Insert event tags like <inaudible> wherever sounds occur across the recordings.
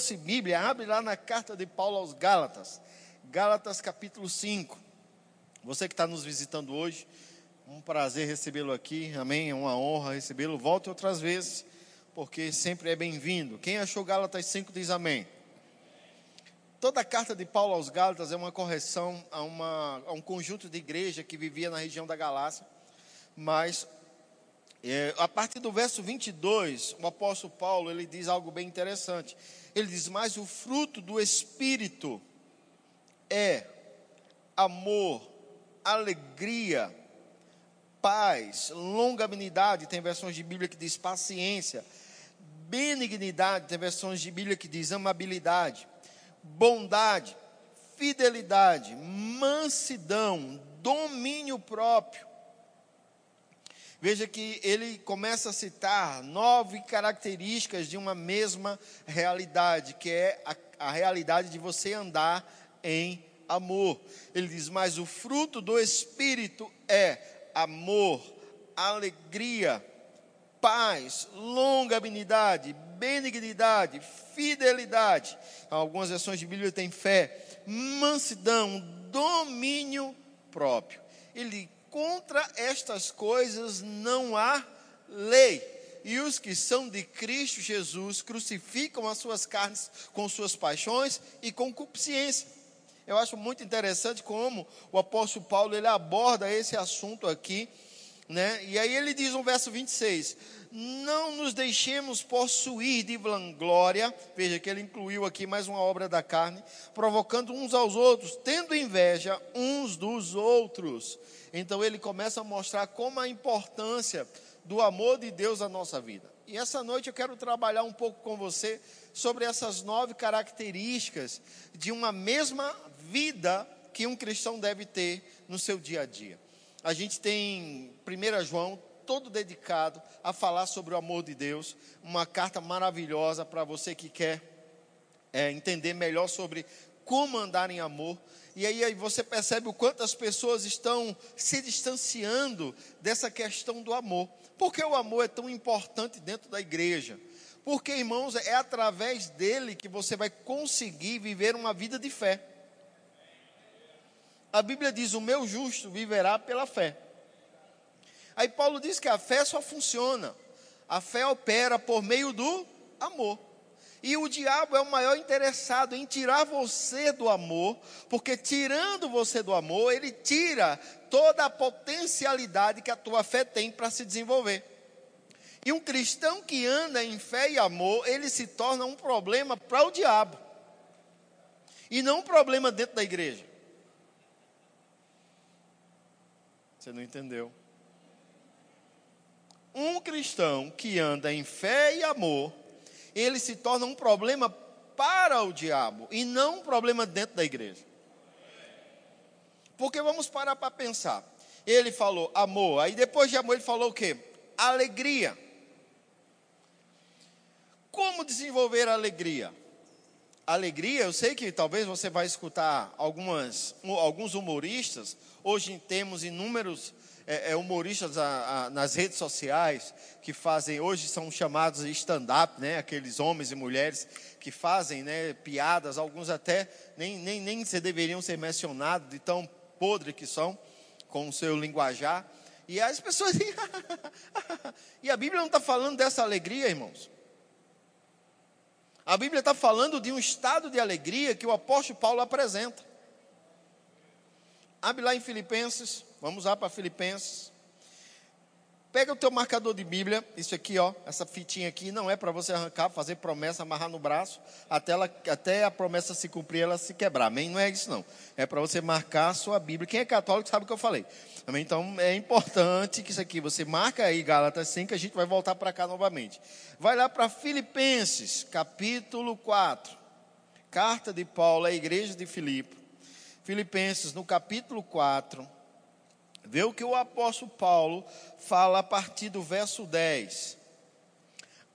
trouxe Bíblia, abre lá na carta de Paulo aos Gálatas, Gálatas capítulo 5. Você que está nos visitando hoje, um prazer recebê-lo aqui, amém? É uma honra recebê-lo. Volte outras vezes, porque sempre é bem-vindo. Quem achou Gálatas 5 diz amém. Toda a carta de Paulo aos Gálatas é uma correção a, uma, a um conjunto de igreja que vivia na região da Galácia, mas é, a partir do verso 22, o apóstolo Paulo ele diz algo bem interessante. Ele diz: Mas o fruto do Espírito é amor, alegria, paz, longanimidade. Tem versões de Bíblia que diz paciência, benignidade. Tem versões de Bíblia que diz amabilidade bondade, fidelidade, mansidão, domínio próprio. Veja que ele começa a citar nove características de uma mesma realidade, que é a, a realidade de você andar em amor. Ele diz: Mas o fruto do Espírito é amor, alegria, paz, longanimidade, benignidade, fidelidade. Algumas versões de Bíblia têm fé, mansidão, domínio próprio. Ele contra estas coisas não há lei. E os que são de Cristo Jesus crucificam as suas carnes com suas paixões e concupiscência. Eu acho muito interessante como o apóstolo Paulo ele aborda esse assunto aqui, né? E aí ele diz no verso 26: não nos deixemos possuir de vanglória, veja que ele incluiu aqui mais uma obra da carne, provocando uns aos outros, tendo inveja uns dos outros. Então ele começa a mostrar como a importância do amor de Deus na nossa vida. E essa noite eu quero trabalhar um pouco com você sobre essas nove características de uma mesma vida que um cristão deve ter no seu dia a dia. A gente tem 1 João todo dedicado a falar sobre o amor de Deus. Uma carta maravilhosa para você que quer é, entender melhor sobre como andar em amor. E aí, você percebe o quanto as pessoas estão se distanciando dessa questão do amor. Por que o amor é tão importante dentro da igreja? Porque, irmãos, é através dele que você vai conseguir viver uma vida de fé. A Bíblia diz: O meu justo viverá pela fé. Aí Paulo diz que a fé só funciona, a fé opera por meio do amor. E o diabo é o maior interessado em tirar você do amor, porque tirando você do amor, ele tira toda a potencialidade que a tua fé tem para se desenvolver. E um cristão que anda em fé e amor, ele se torna um problema para o diabo. E não um problema dentro da igreja. Você não entendeu? um cristão que anda em fé e amor, ele se torna um problema para o diabo e não um problema dentro da igreja. Porque vamos parar para pensar. Ele falou amor, aí depois de amor ele falou o quê? Alegria. Como desenvolver a alegria? Alegria, eu sei que talvez você vai escutar algumas, alguns humoristas, hoje temos inúmeros é, é, humoristas a, a, nas redes sociais que fazem, hoje são chamados stand-up, né? Aqueles homens e mulheres que fazem né, piadas, alguns até nem, nem, nem se deveriam ser mencionados, de tão podre que são com o seu linguajar. E as pessoas. <laughs> e a Bíblia não está falando dessa alegria, irmãos. A Bíblia está falando de um estado de alegria que o apóstolo Paulo apresenta. Abre lá em Filipenses, vamos lá para Filipenses. Pega o teu marcador de Bíblia, isso aqui, ó, essa fitinha aqui, não é para você arrancar, fazer promessa, amarrar no braço, até, ela, até a promessa se cumprir, ela se quebrar. Amém? Não é isso não. É para você marcar a sua Bíblia. Quem é católico sabe o que eu falei. Amém? Então é importante que isso aqui você marca aí Gálatas 5, a gente vai voltar para cá novamente. Vai lá para Filipenses, capítulo 4. Carta de Paulo à igreja de Filipe. Filipenses, no capítulo 4, vê o que o apóstolo Paulo fala a partir do verso 10.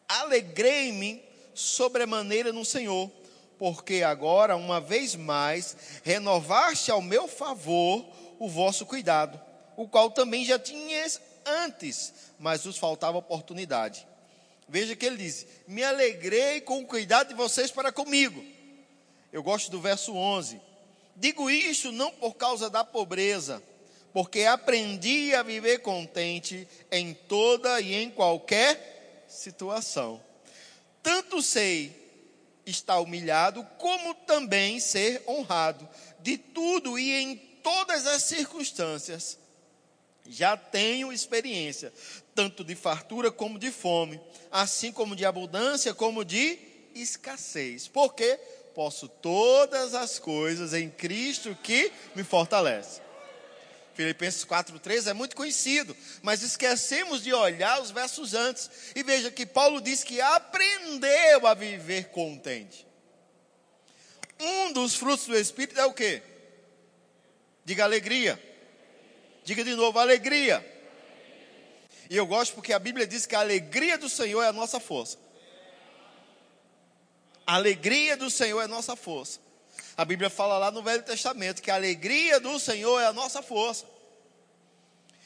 Alegrei-me sobremaneira no Senhor, porque agora, uma vez mais, renovaste ao meu favor o vosso cuidado, o qual também já tinhas antes, mas vos faltava oportunidade. Veja que ele diz: Me alegrei com o cuidado de vocês para comigo. Eu gosto do verso 11. Digo isso não por causa da pobreza, porque aprendi a viver contente em toda e em qualquer situação. Tanto sei estar humilhado, como também ser honrado. De tudo e em todas as circunstâncias, já tenho experiência, tanto de fartura como de fome, assim como de abundância como de escassez. Porque posso todas as coisas em Cristo que me fortalece. Filipenses 4,3 é muito conhecido, mas esquecemos de olhar os versos antes. E veja que Paulo diz que aprendeu a viver contente. Um dos frutos do Espírito é o que? Diga alegria. Diga de novo, alegria. E eu gosto porque a Bíblia diz que a alegria do Senhor é a nossa força. A alegria do Senhor é a nossa força. A Bíblia fala lá no Velho Testamento que a alegria do Senhor é a nossa força.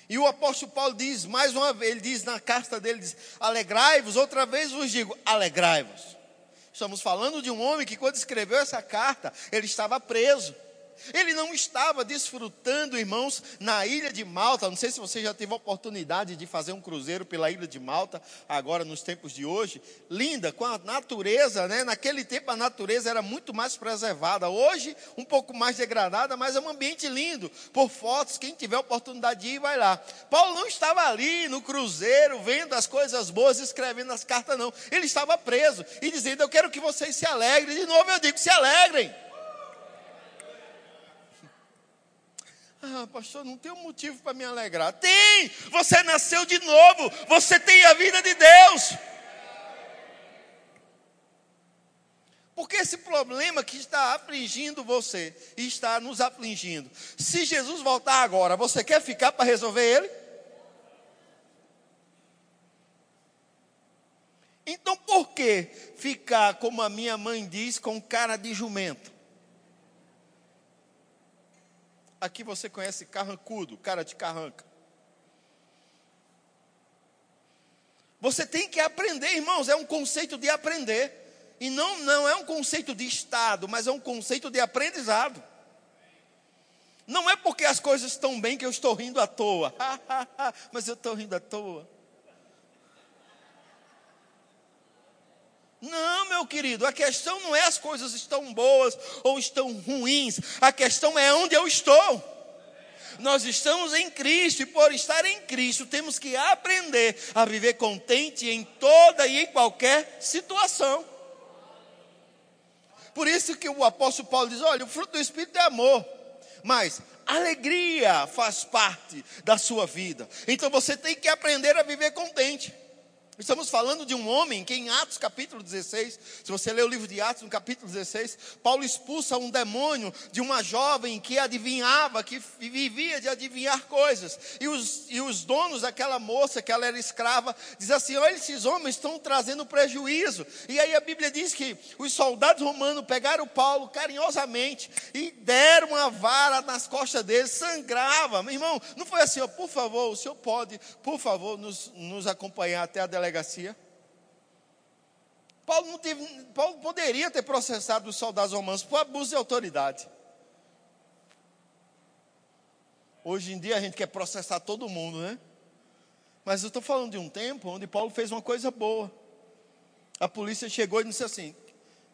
E o apóstolo Paulo diz mais uma vez, ele diz na carta dele, diz, alegrai-vos, outra vez vos digo, alegrai-vos. Estamos falando de um homem que quando escreveu essa carta, ele estava preso. Ele não estava desfrutando, irmãos, na ilha de Malta. Não sei se você já teve a oportunidade de fazer um cruzeiro pela ilha de Malta, agora nos tempos de hoje. Linda, com a natureza, né? Naquele tempo a natureza era muito mais preservada. Hoje, um pouco mais degradada, mas é um ambiente lindo. Por fotos, quem tiver oportunidade de ir, vai lá. Paulo não estava ali no cruzeiro, vendo as coisas boas, escrevendo as cartas, não. Ele estava preso e dizendo: Eu quero que vocês se alegrem. De novo eu digo: se alegrem. Ah, pastor, não tem um motivo para me alegrar. Tem! Você nasceu de novo. Você tem a vida de Deus. Porque esse problema que está afligindo você está nos afligindo, se Jesus voltar agora, você quer ficar para resolver ele? Então por que ficar, como a minha mãe diz, com cara de jumento? Aqui você conhece carrancudo, cara de carranca. Você tem que aprender, irmãos, é um conceito de aprender. E não, não é um conceito de estado, mas é um conceito de aprendizado. Não é porque as coisas estão bem que eu estou rindo à toa. <laughs> mas eu estou rindo à toa. Não, meu querido, a questão não é as coisas estão boas ou estão ruins, a questão é onde eu estou. Nós estamos em Cristo e por estar em Cristo temos que aprender a viver contente em toda e em qualquer situação. Por isso que o apóstolo Paulo diz: olha, o fruto do Espírito é amor, mas alegria faz parte da sua vida. Então você tem que aprender a viver contente. Estamos falando de um homem que em Atos capítulo 16, se você ler o livro de Atos no capítulo 16, Paulo expulsa um demônio de uma jovem que adivinhava, que vivia de adivinhar coisas. E os, e os donos daquela moça, que ela era escrava, diz assim: olha, esses homens estão trazendo prejuízo. E aí a Bíblia diz que os soldados romanos pegaram Paulo carinhosamente e deram uma vara nas costas dele, sangrava. Meu irmão, não foi assim, ó, por favor, o senhor pode, por favor, nos, nos acompanhar até a delegacia delegacia. Paulo, não teve, Paulo poderia ter processado os soldados romanos por abuso de autoridade. Hoje em dia a gente quer processar todo mundo, né? Mas eu estou falando de um tempo onde Paulo fez uma coisa boa. A polícia chegou e disse assim: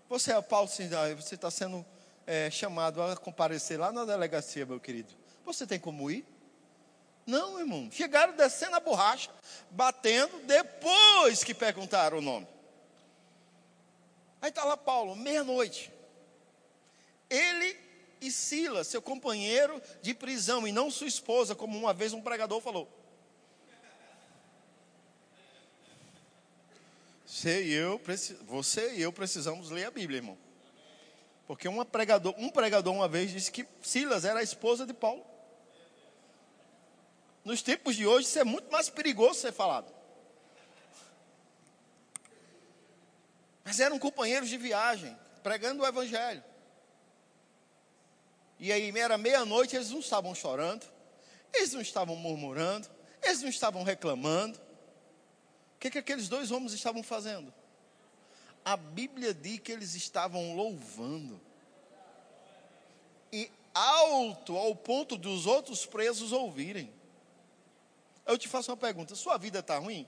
Você é Paulo, você está sendo é, chamado a comparecer lá na delegacia, meu querido. Você tem como ir? Não, irmão. Chegaram descendo a borracha, batendo, depois que perguntaram o nome. Aí está lá Paulo, meia-noite. Ele e Silas, seu companheiro de prisão, e não sua esposa, como uma vez um pregador falou. Você e eu, você e eu precisamos ler a Bíblia, irmão. Porque pregador, um pregador uma vez disse que Silas era a esposa de Paulo. Nos tempos de hoje, isso é muito mais perigoso ser falado. Mas eram companheiros de viagem, pregando o Evangelho. E aí, era meia-noite, eles não estavam chorando, eles não estavam murmurando, eles não estavam reclamando. O que, que aqueles dois homens estavam fazendo? A Bíblia diz que eles estavam louvando. E alto ao ponto dos outros presos ouvirem. Eu te faço uma pergunta: sua vida está ruim?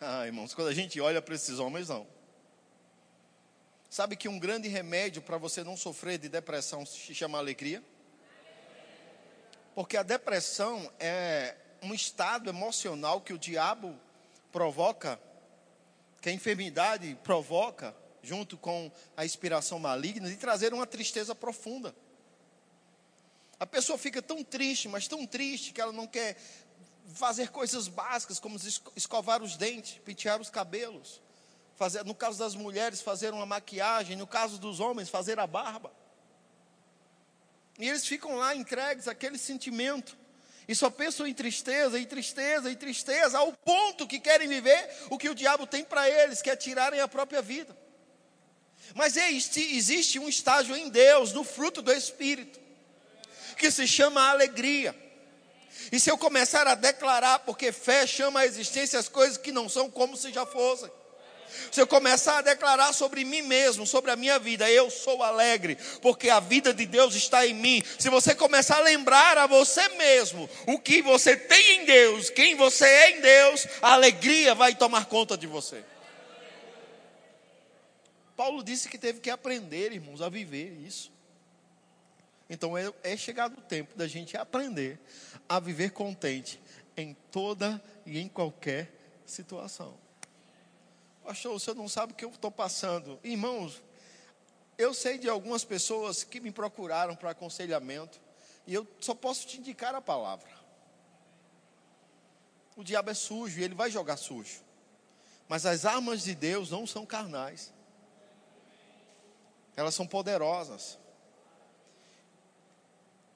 Ah, irmãos, quando a gente olha para esses homens, não. Sabe que um grande remédio para você não sofrer de depressão se chama alegria? Porque a depressão é um estado emocional que o diabo provoca, que a enfermidade provoca, junto com a inspiração maligna, de trazer uma tristeza profunda. A pessoa fica tão triste, mas tão triste, que ela não quer fazer coisas básicas, como escovar os dentes, pentear os cabelos. Fazer, no caso das mulheres, fazer uma maquiagem, no caso dos homens, fazer a barba. E eles ficam lá entregues àquele sentimento. E só pensam em tristeza, em tristeza, em tristeza, ao ponto que querem viver o que o diabo tem para eles, que é tirarem a própria vida. Mas existe um estágio em Deus, no fruto do Espírito, que se chama alegria. E se eu começar a declarar, porque fé chama a existência as coisas que não são como se já fossem. Se eu começar a declarar sobre mim mesmo, sobre a minha vida, eu sou alegre, porque a vida de Deus está em mim. Se você começar a lembrar a você mesmo o que você tem em Deus, quem você é em Deus, a alegria vai tomar conta de você. Paulo disse que teve que aprender, irmãos, a viver isso. Então é, é chegado o tempo da gente aprender a viver contente em toda e em qualquer situação. Pastor, você não sabe o que eu estou passando. Irmãos, eu sei de algumas pessoas que me procuraram para aconselhamento e eu só posso te indicar a palavra. O diabo é sujo e ele vai jogar sujo. Mas as armas de Deus não são carnais. Elas são poderosas.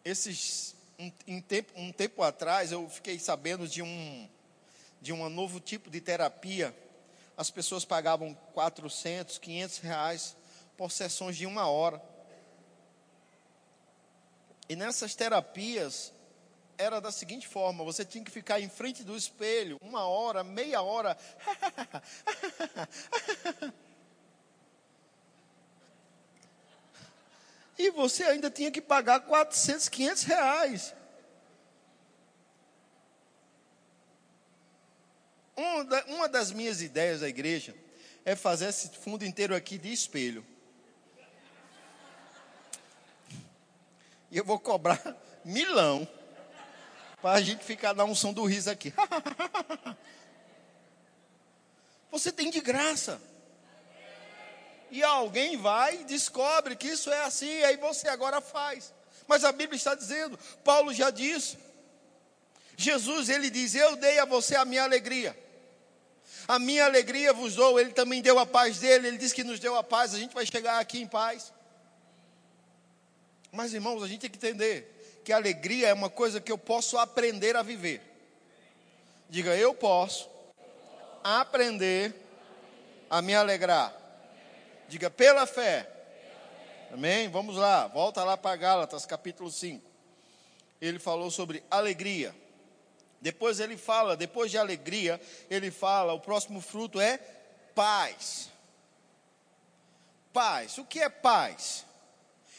Esses um, um, tempo, um tempo atrás eu fiquei sabendo de um de um novo tipo de terapia as pessoas pagavam 400, 500 reais por sessões de uma hora. E nessas terapias, era da seguinte forma: você tinha que ficar em frente do espelho, uma hora, meia hora. <laughs> e você ainda tinha que pagar 400, 500 reais. Uma das minhas ideias da igreja é fazer esse fundo inteiro aqui de espelho. E eu vou cobrar <laughs> milão para a gente ficar na unção do riso aqui. <laughs> Você tem de graça. E alguém vai e descobre que isso é assim, aí você agora faz. Mas a Bíblia está dizendo, Paulo já disse. Jesus, ele diz: Eu dei a você a minha alegria. A minha alegria vos dou, Ele também deu a paz dele, Ele disse que nos deu a paz, a gente vai chegar aqui em paz. Mas irmãos, a gente tem que entender que a alegria é uma coisa que eu posso aprender a viver. Diga, eu posso aprender a me alegrar. Diga, pela fé. Amém? Vamos lá, volta lá para Gálatas, capítulo 5. Ele falou sobre alegria. Depois ele fala, depois de alegria, ele fala, o próximo fruto é paz. Paz. O que é paz?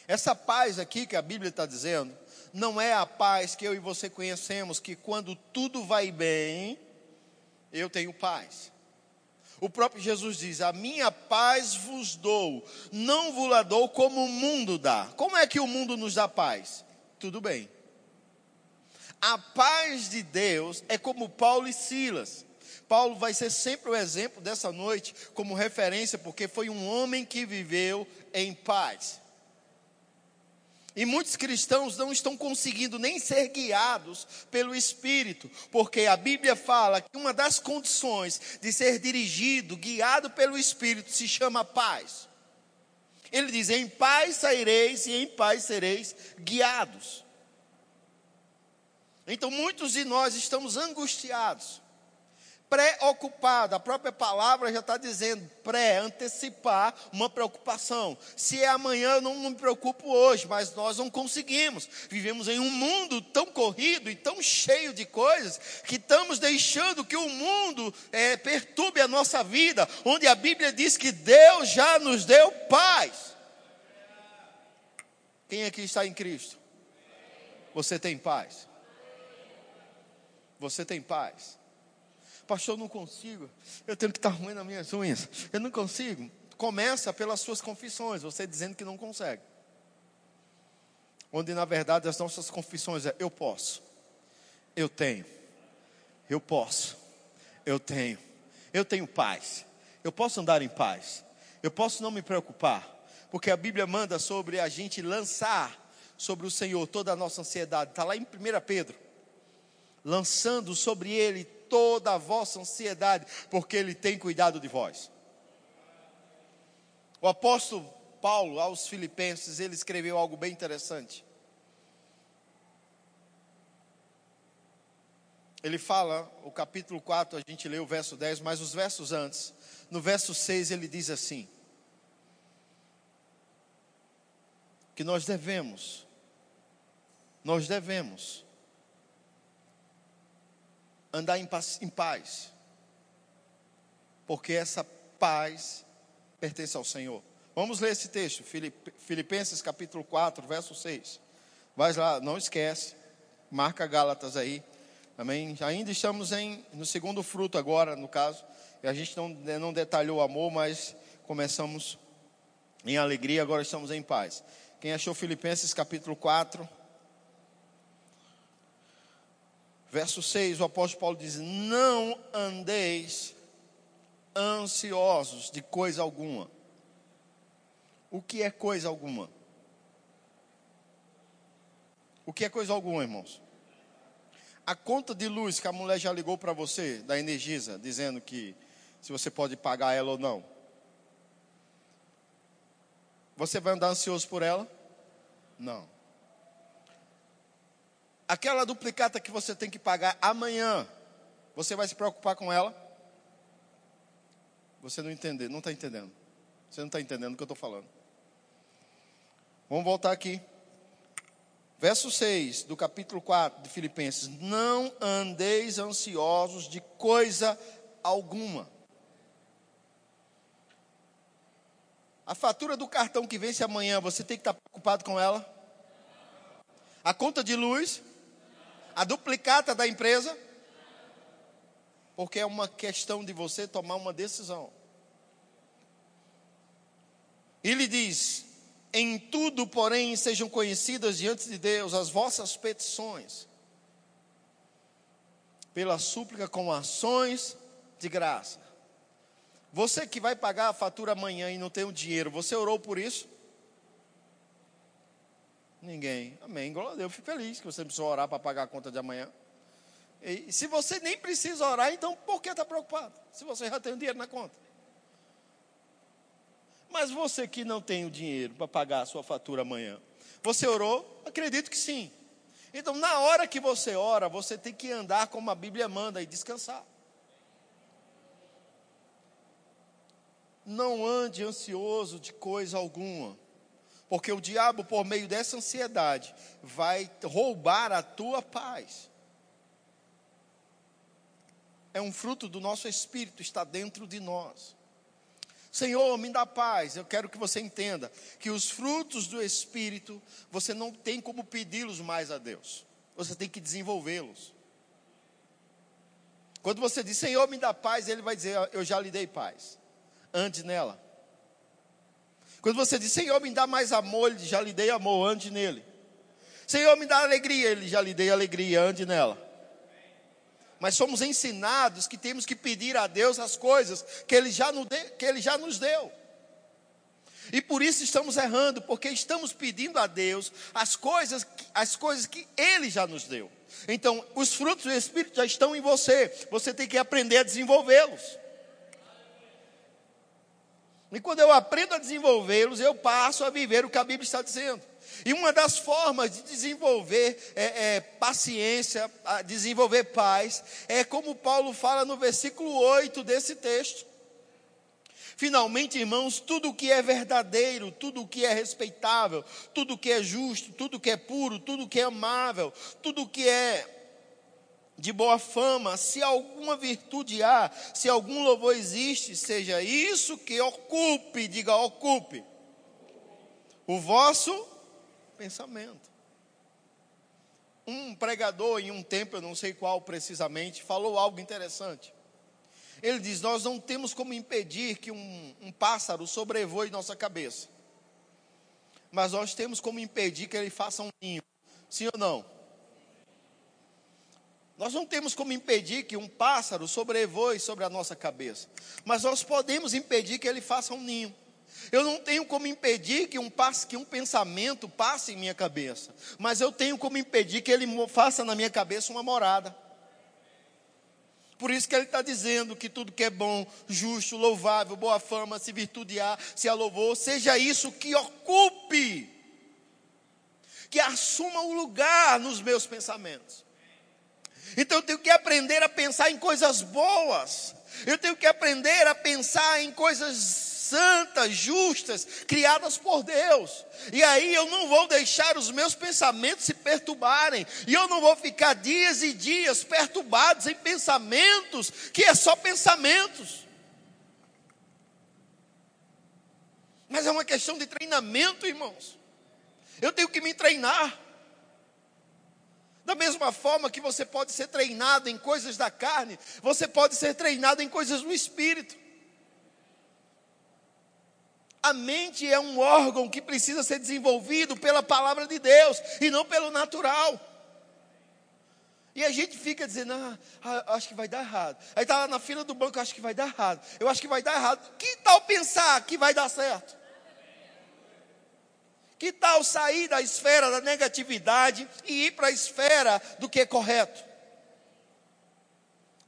Essa paz aqui que a Bíblia está dizendo, não é a paz que eu e você conhecemos, que quando tudo vai bem, eu tenho paz. O próprio Jesus diz: A minha paz vos dou, não vos la dou como o mundo dá. Como é que o mundo nos dá paz? Tudo bem. A paz de Deus é como Paulo e Silas. Paulo vai ser sempre o exemplo dessa noite como referência, porque foi um homem que viveu em paz. E muitos cristãos não estão conseguindo nem ser guiados pelo Espírito, porque a Bíblia fala que uma das condições de ser dirigido, guiado pelo Espírito, se chama paz. Ele diz: em paz saireis e em paz sereis guiados. Então muitos de nós estamos angustiados, preocupado. A própria palavra já está dizendo pré, antecipar uma preocupação. Se é amanhã, eu não me preocupo hoje, mas nós não conseguimos. Vivemos em um mundo tão corrido e tão cheio de coisas que estamos deixando que o mundo é, perturbe a nossa vida, onde a Bíblia diz que Deus já nos deu paz. Quem aqui está em Cristo? Você tem paz. Você tem paz. Pastor, eu não consigo. Eu tenho que estar ruim nas minhas unhas. Eu não consigo. Começa pelas suas confissões, você dizendo que não consegue. Onde na verdade as nossas confissões é eu posso. Eu tenho. Eu posso. Eu tenho. Eu tenho paz. Eu posso andar em paz. Eu posso não me preocupar, porque a Bíblia manda sobre a gente lançar sobre o Senhor toda a nossa ansiedade. Está lá em 1 Pedro. Lançando sobre Ele toda a vossa ansiedade, porque Ele tem cuidado de vós. O apóstolo Paulo, aos Filipenses, ele escreveu algo bem interessante. Ele fala, o capítulo 4, a gente lê o verso 10, mas os versos antes, no verso 6 ele diz assim: que nós devemos, nós devemos andar em paz, porque essa paz pertence ao Senhor. Vamos ler esse texto, Filipenses capítulo 4, verso 6. Vai lá, não esquece, marca Gálatas aí. Amém? Ainda estamos em, no segundo fruto agora, no caso. E a gente não, não detalhou o amor, mas começamos em alegria, agora estamos em paz. Quem achou Filipenses capítulo 4, Verso 6, o apóstolo Paulo diz: Não andeis ansiosos de coisa alguma. O que é coisa alguma? O que é coisa alguma, irmãos? A conta de luz que a mulher já ligou para você, da Energisa, dizendo que se você pode pagar ela ou não. Você vai andar ansioso por ela? Não. Aquela duplicata que você tem que pagar amanhã, você vai se preocupar com ela? Você não entender, não está entendendo. Você não está entendendo o que eu estou falando. Vamos voltar aqui. Verso 6 do capítulo 4 de Filipenses: Não andeis ansiosos de coisa alguma. A fatura do cartão que vence amanhã, você tem que estar preocupado com ela? A conta de luz, a duplicata da empresa, porque é uma questão de você tomar uma decisão. Ele diz: Em tudo, porém, sejam conhecidas diante de Deus as vossas petições, pela súplica com ações de graça. Você que vai pagar a fatura amanhã e não tem o dinheiro, você orou por isso? Ninguém. Amém. Glória a Deus. Eu fico feliz que você não precisou orar para pagar a conta de amanhã. E se você nem precisa orar, então por que está preocupado? Se você já tem o dinheiro na conta. Mas você que não tem o dinheiro para pagar a sua fatura amanhã, você orou? Acredito que sim. Então, na hora que você ora, você tem que andar como a Bíblia manda e descansar. Não ande ansioso de coisa alguma. Porque o diabo, por meio dessa ansiedade, vai roubar a tua paz. É um fruto do nosso espírito, está dentro de nós. Senhor, me dá paz. Eu quero que você entenda que os frutos do espírito, você não tem como pedi-los mais a Deus. Você tem que desenvolvê-los. Quando você diz, Senhor, me dá paz, ele vai dizer, eu já lhe dei paz. Ande nela. Quando você diz, Senhor, me dá mais amor, ele já lhe dei amor, ande nele. Senhor, me dá alegria, ele já lhe dei alegria, ande nela. Mas somos ensinados que temos que pedir a Deus as coisas que ele já, nos deu, que ele já nos deu. E por isso estamos errando, porque estamos pedindo a Deus as coisas, as coisas que Ele já nos deu. Então, os frutos do Espírito já estão em você, você tem que aprender a desenvolvê-los. E quando eu aprendo a desenvolvê-los, eu passo a viver o que a Bíblia está dizendo. E uma das formas de desenvolver é, é, paciência, desenvolver paz, é como Paulo fala no versículo 8 desse texto. Finalmente, irmãos, tudo que é verdadeiro, tudo que é respeitável, tudo que é justo, tudo que é puro, tudo que é amável, tudo que é de boa fama, se alguma virtude há, se algum louvor existe, seja isso que ocupe, diga ocupe, o vosso pensamento. Um pregador em um tempo, eu não sei qual precisamente, falou algo interessante. Ele diz: Nós não temos como impedir que um, um pássaro sobrevoe nossa cabeça, mas nós temos como impedir que ele faça um ninho. Sim ou não? Nós não temos como impedir que um pássaro sobrevoe sobre a nossa cabeça, mas nós podemos impedir que ele faça um ninho. Eu não tenho como impedir que um, passe, que um pensamento passe em minha cabeça, mas eu tenho como impedir que ele faça na minha cabeça uma morada. Por isso que ele está dizendo que tudo que é bom, justo, louvável, boa fama, se virtude há, se há louvor, seja isso que ocupe, que assuma o lugar nos meus pensamentos. Então eu tenho que aprender a pensar em coisas boas, eu tenho que aprender a pensar em coisas santas, justas, criadas por Deus. E aí eu não vou deixar os meus pensamentos se perturbarem. E eu não vou ficar dias e dias perturbados em pensamentos que é só pensamentos. Mas é uma questão de treinamento, irmãos. Eu tenho que me treinar. Da mesma forma que você pode ser treinado em coisas da carne, você pode ser treinado em coisas do espírito. A mente é um órgão que precisa ser desenvolvido pela palavra de Deus e não pelo natural. E a gente fica dizendo, ah, ah acho que vai dar errado. Aí está lá na fila do banco, acho que vai dar errado. Eu acho que vai dar errado. Que tal pensar que vai dar certo? Que tal sair da esfera da negatividade e ir para a esfera do que é correto?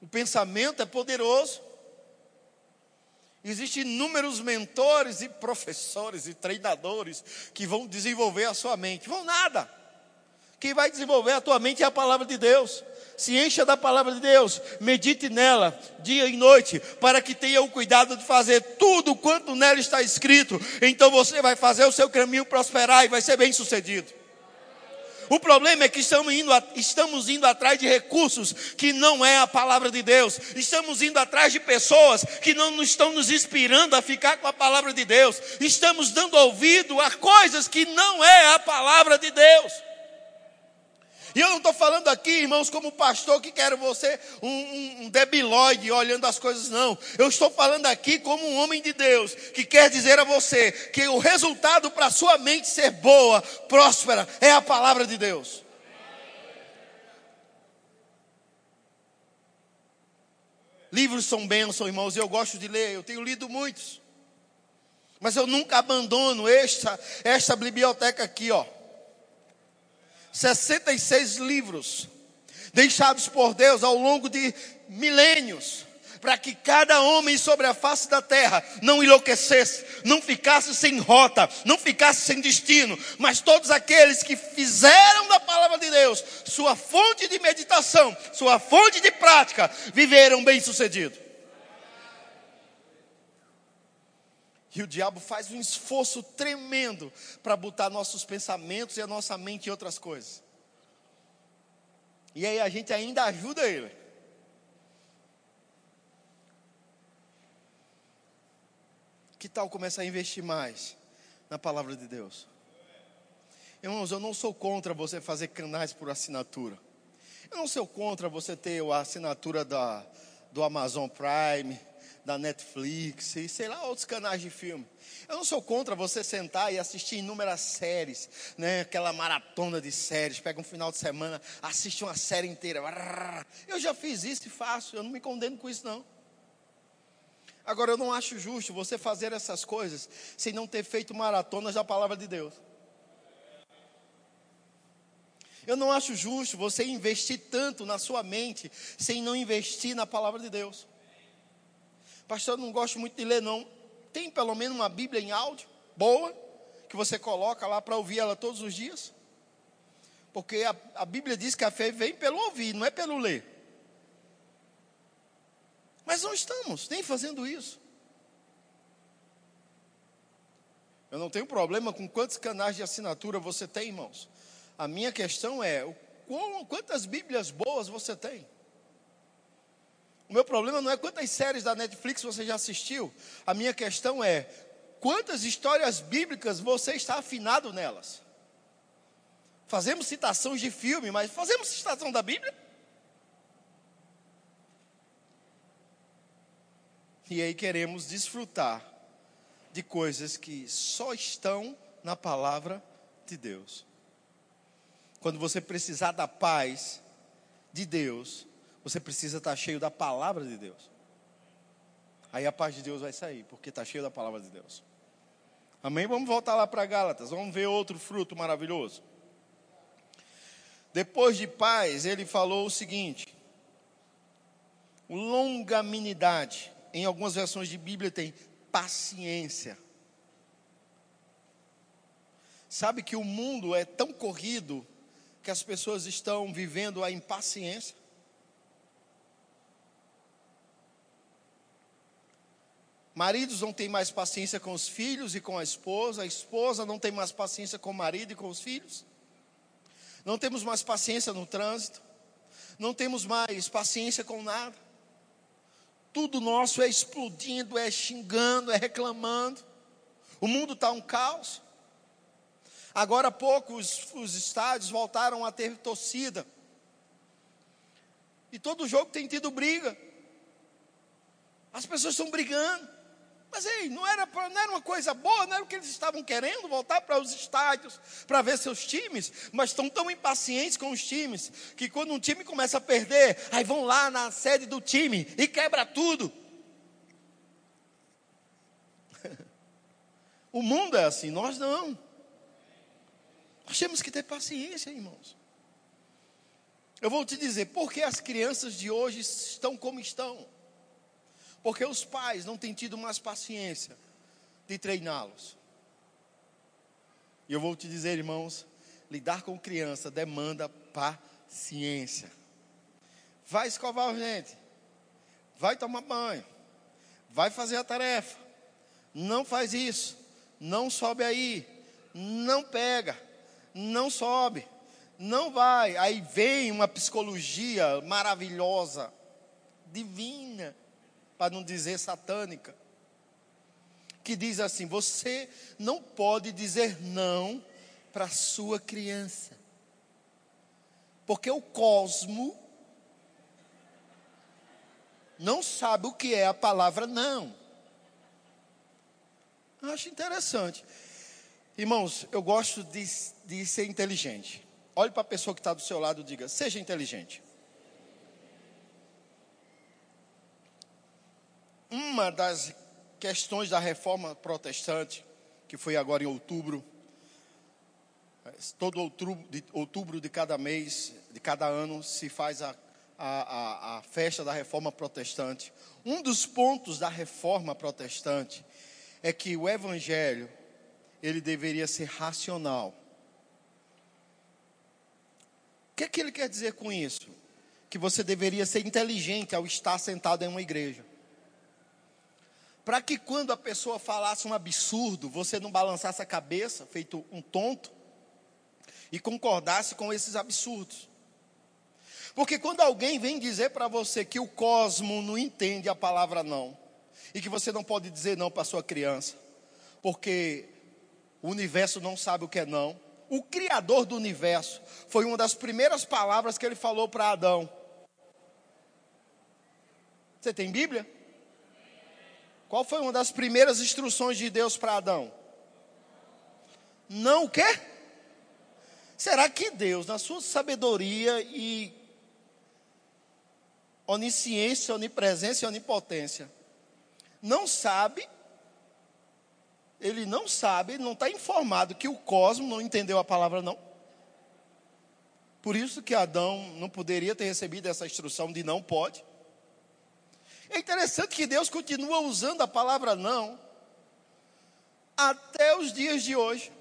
O pensamento é poderoso. Existem inúmeros mentores e professores e treinadores que vão desenvolver a sua mente. Vão nada. Quem vai desenvolver a tua mente é a palavra de Deus. Se encha da palavra de Deus, medite nela dia e noite, para que tenha o cuidado de fazer tudo quanto nela está escrito. Então você vai fazer o seu caminho prosperar e vai ser bem sucedido. O problema é que estamos indo, estamos indo atrás de recursos que não é a palavra de Deus. Estamos indo atrás de pessoas que não estão nos inspirando a ficar com a palavra de Deus. Estamos dando ouvido a coisas que não é a palavra de Deus. E eu não estou falando aqui, irmãos, como pastor que quero você um, um, um debilóide olhando as coisas, não. Eu estou falando aqui como um homem de Deus que quer dizer a você que o resultado para sua mente ser boa, próspera, é a palavra de Deus. Livros são bênçãos, irmãos, e eu gosto de ler, eu tenho lido muitos. Mas eu nunca abandono esta, esta biblioteca aqui, ó. 66 livros deixados por Deus ao longo de milênios, para que cada homem sobre a face da terra não enlouquecesse, não ficasse sem rota, não ficasse sem destino, mas todos aqueles que fizeram da palavra de Deus sua fonte de meditação, sua fonte de prática, viveram bem-sucedido. E o diabo faz um esforço tremendo para botar nossos pensamentos e a nossa mente em outras coisas. E aí a gente ainda ajuda ele. Que tal começar a investir mais na palavra de Deus? Irmãos, eu não sou contra você fazer canais por assinatura. Eu não sou contra você ter a assinatura da, do Amazon Prime, da Netflix e sei lá, outros canais de filme. Eu não sou contra você sentar e assistir inúmeras séries, né? Aquela maratona de séries, pega um final de semana, assiste uma série inteira. Eu já fiz isso e faço, eu não me condeno com isso não. Agora eu não acho justo você fazer essas coisas sem não ter feito maratonas da palavra de Deus. Eu não acho justo você investir tanto na sua mente sem não investir na palavra de Deus. Pastor, eu não gosto muito de ler, não. Tem pelo menos uma Bíblia em áudio, boa, que você coloca lá para ouvir ela todos os dias? Porque a, a Bíblia diz que a fé vem pelo ouvir, não é pelo ler. Mas não estamos nem fazendo isso. Eu não tenho problema com quantos canais de assinatura você tem, irmãos. A minha questão é: quantas Bíblias boas você tem? Meu problema não é quantas séries da Netflix você já assistiu. A minha questão é: quantas histórias bíblicas você está afinado nelas? Fazemos citações de filme, mas fazemos citação da Bíblia? E aí queremos desfrutar de coisas que só estão na palavra de Deus. Quando você precisar da paz de Deus, você precisa estar cheio da palavra de Deus. Aí a paz de Deus vai sair, porque está cheio da palavra de Deus. Amém? Vamos voltar lá para Gálatas, vamos ver outro fruto maravilhoso. Depois de paz, ele falou o seguinte: longanimidade. Em algumas versões de Bíblia tem paciência. Sabe que o mundo é tão corrido que as pessoas estão vivendo a impaciência? Maridos não têm mais paciência com os filhos e com a esposa, a esposa não tem mais paciência com o marido e com os filhos. Não temos mais paciência no trânsito, não temos mais paciência com nada tudo nosso é explodindo, é xingando, é reclamando. O mundo está um caos. Agora há pouco os, os estádios voltaram a ter torcida. E todo jogo tem tido briga. As pessoas estão brigando. Mas ei, não era, não era uma coisa boa, não era o que eles estavam querendo, voltar para os estádios para ver seus times, mas estão tão impacientes com os times, que quando um time começa a perder, aí vão lá na sede do time e quebra tudo. <laughs> o mundo é assim, nós não. Nós temos que ter paciência, irmãos. Eu vou te dizer, por que as crianças de hoje estão como estão? Porque os pais não têm tido mais paciência de treiná-los. E eu vou te dizer, irmãos, lidar com criança demanda paciência. Vai escovar o dente, vai tomar banho, vai fazer a tarefa. Não faz isso, não sobe aí, não pega, não sobe, não vai. Aí vem uma psicologia maravilhosa, divina para não dizer satânica, que diz assim: você não pode dizer não para sua criança, porque o cosmo não sabe o que é a palavra não. Acho interessante. Irmãos, eu gosto de, de ser inteligente. Olhe para a pessoa que está do seu lado e diga: seja inteligente. Uma das questões da reforma protestante, que foi agora em outubro, todo outubro de, outubro de cada mês, de cada ano, se faz a, a, a, a festa da reforma protestante. Um dos pontos da reforma protestante é que o evangelho, ele deveria ser racional. O que, é que ele quer dizer com isso? Que você deveria ser inteligente ao estar sentado em uma igreja para que quando a pessoa falasse um absurdo, você não balançasse a cabeça, feito um tonto, e concordasse com esses absurdos. Porque quando alguém vem dizer para você que o cosmo não entende a palavra não, e que você não pode dizer não para sua criança, porque o universo não sabe o que é não, o criador do universo foi uma das primeiras palavras que ele falou para Adão. Você tem Bíblia? Qual foi uma das primeiras instruções de Deus para Adão? Não o quê? Será que Deus, na sua sabedoria e onisciência, onipresença e onipotência, não sabe, ele não sabe, não está informado que o cosmo não entendeu a palavra não? Por isso que Adão não poderia ter recebido essa instrução de não pode. É interessante que Deus continua usando a palavra não até os dias de hoje.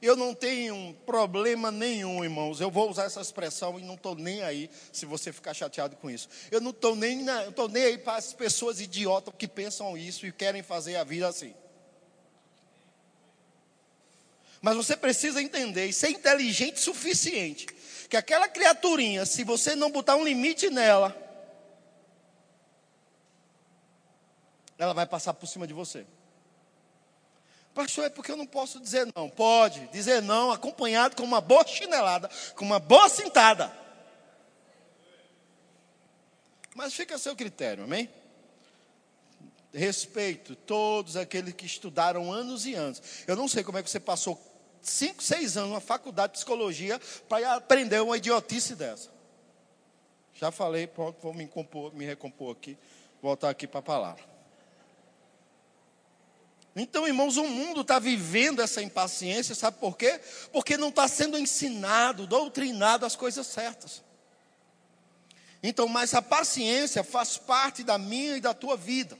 Eu não tenho problema nenhum, irmãos. Eu vou usar essa expressão e não estou nem aí se você ficar chateado com isso. Eu não estou nem, nem aí para as pessoas idiotas que pensam isso e querem fazer a vida assim. Mas você precisa entender e ser inteligente o suficiente que aquela criaturinha, se você não botar um limite nela, ela vai passar por cima de você. Pastor, é porque eu não posso dizer não. Pode dizer não, acompanhado com uma boa chinelada, com uma boa cintada. Mas fica a seu critério, amém? Respeito todos aqueles que estudaram anos e anos. Eu não sei como é que você passou cinco, seis anos na faculdade de psicologia para aprender uma idiotice dessa. Já falei, pronto, vou me, compor, me recompor aqui, voltar aqui para a palavra. Então, irmãos, o mundo está vivendo essa impaciência, sabe por quê? Porque não está sendo ensinado, doutrinado as coisas certas. Então, mas a paciência faz parte da minha e da tua vida.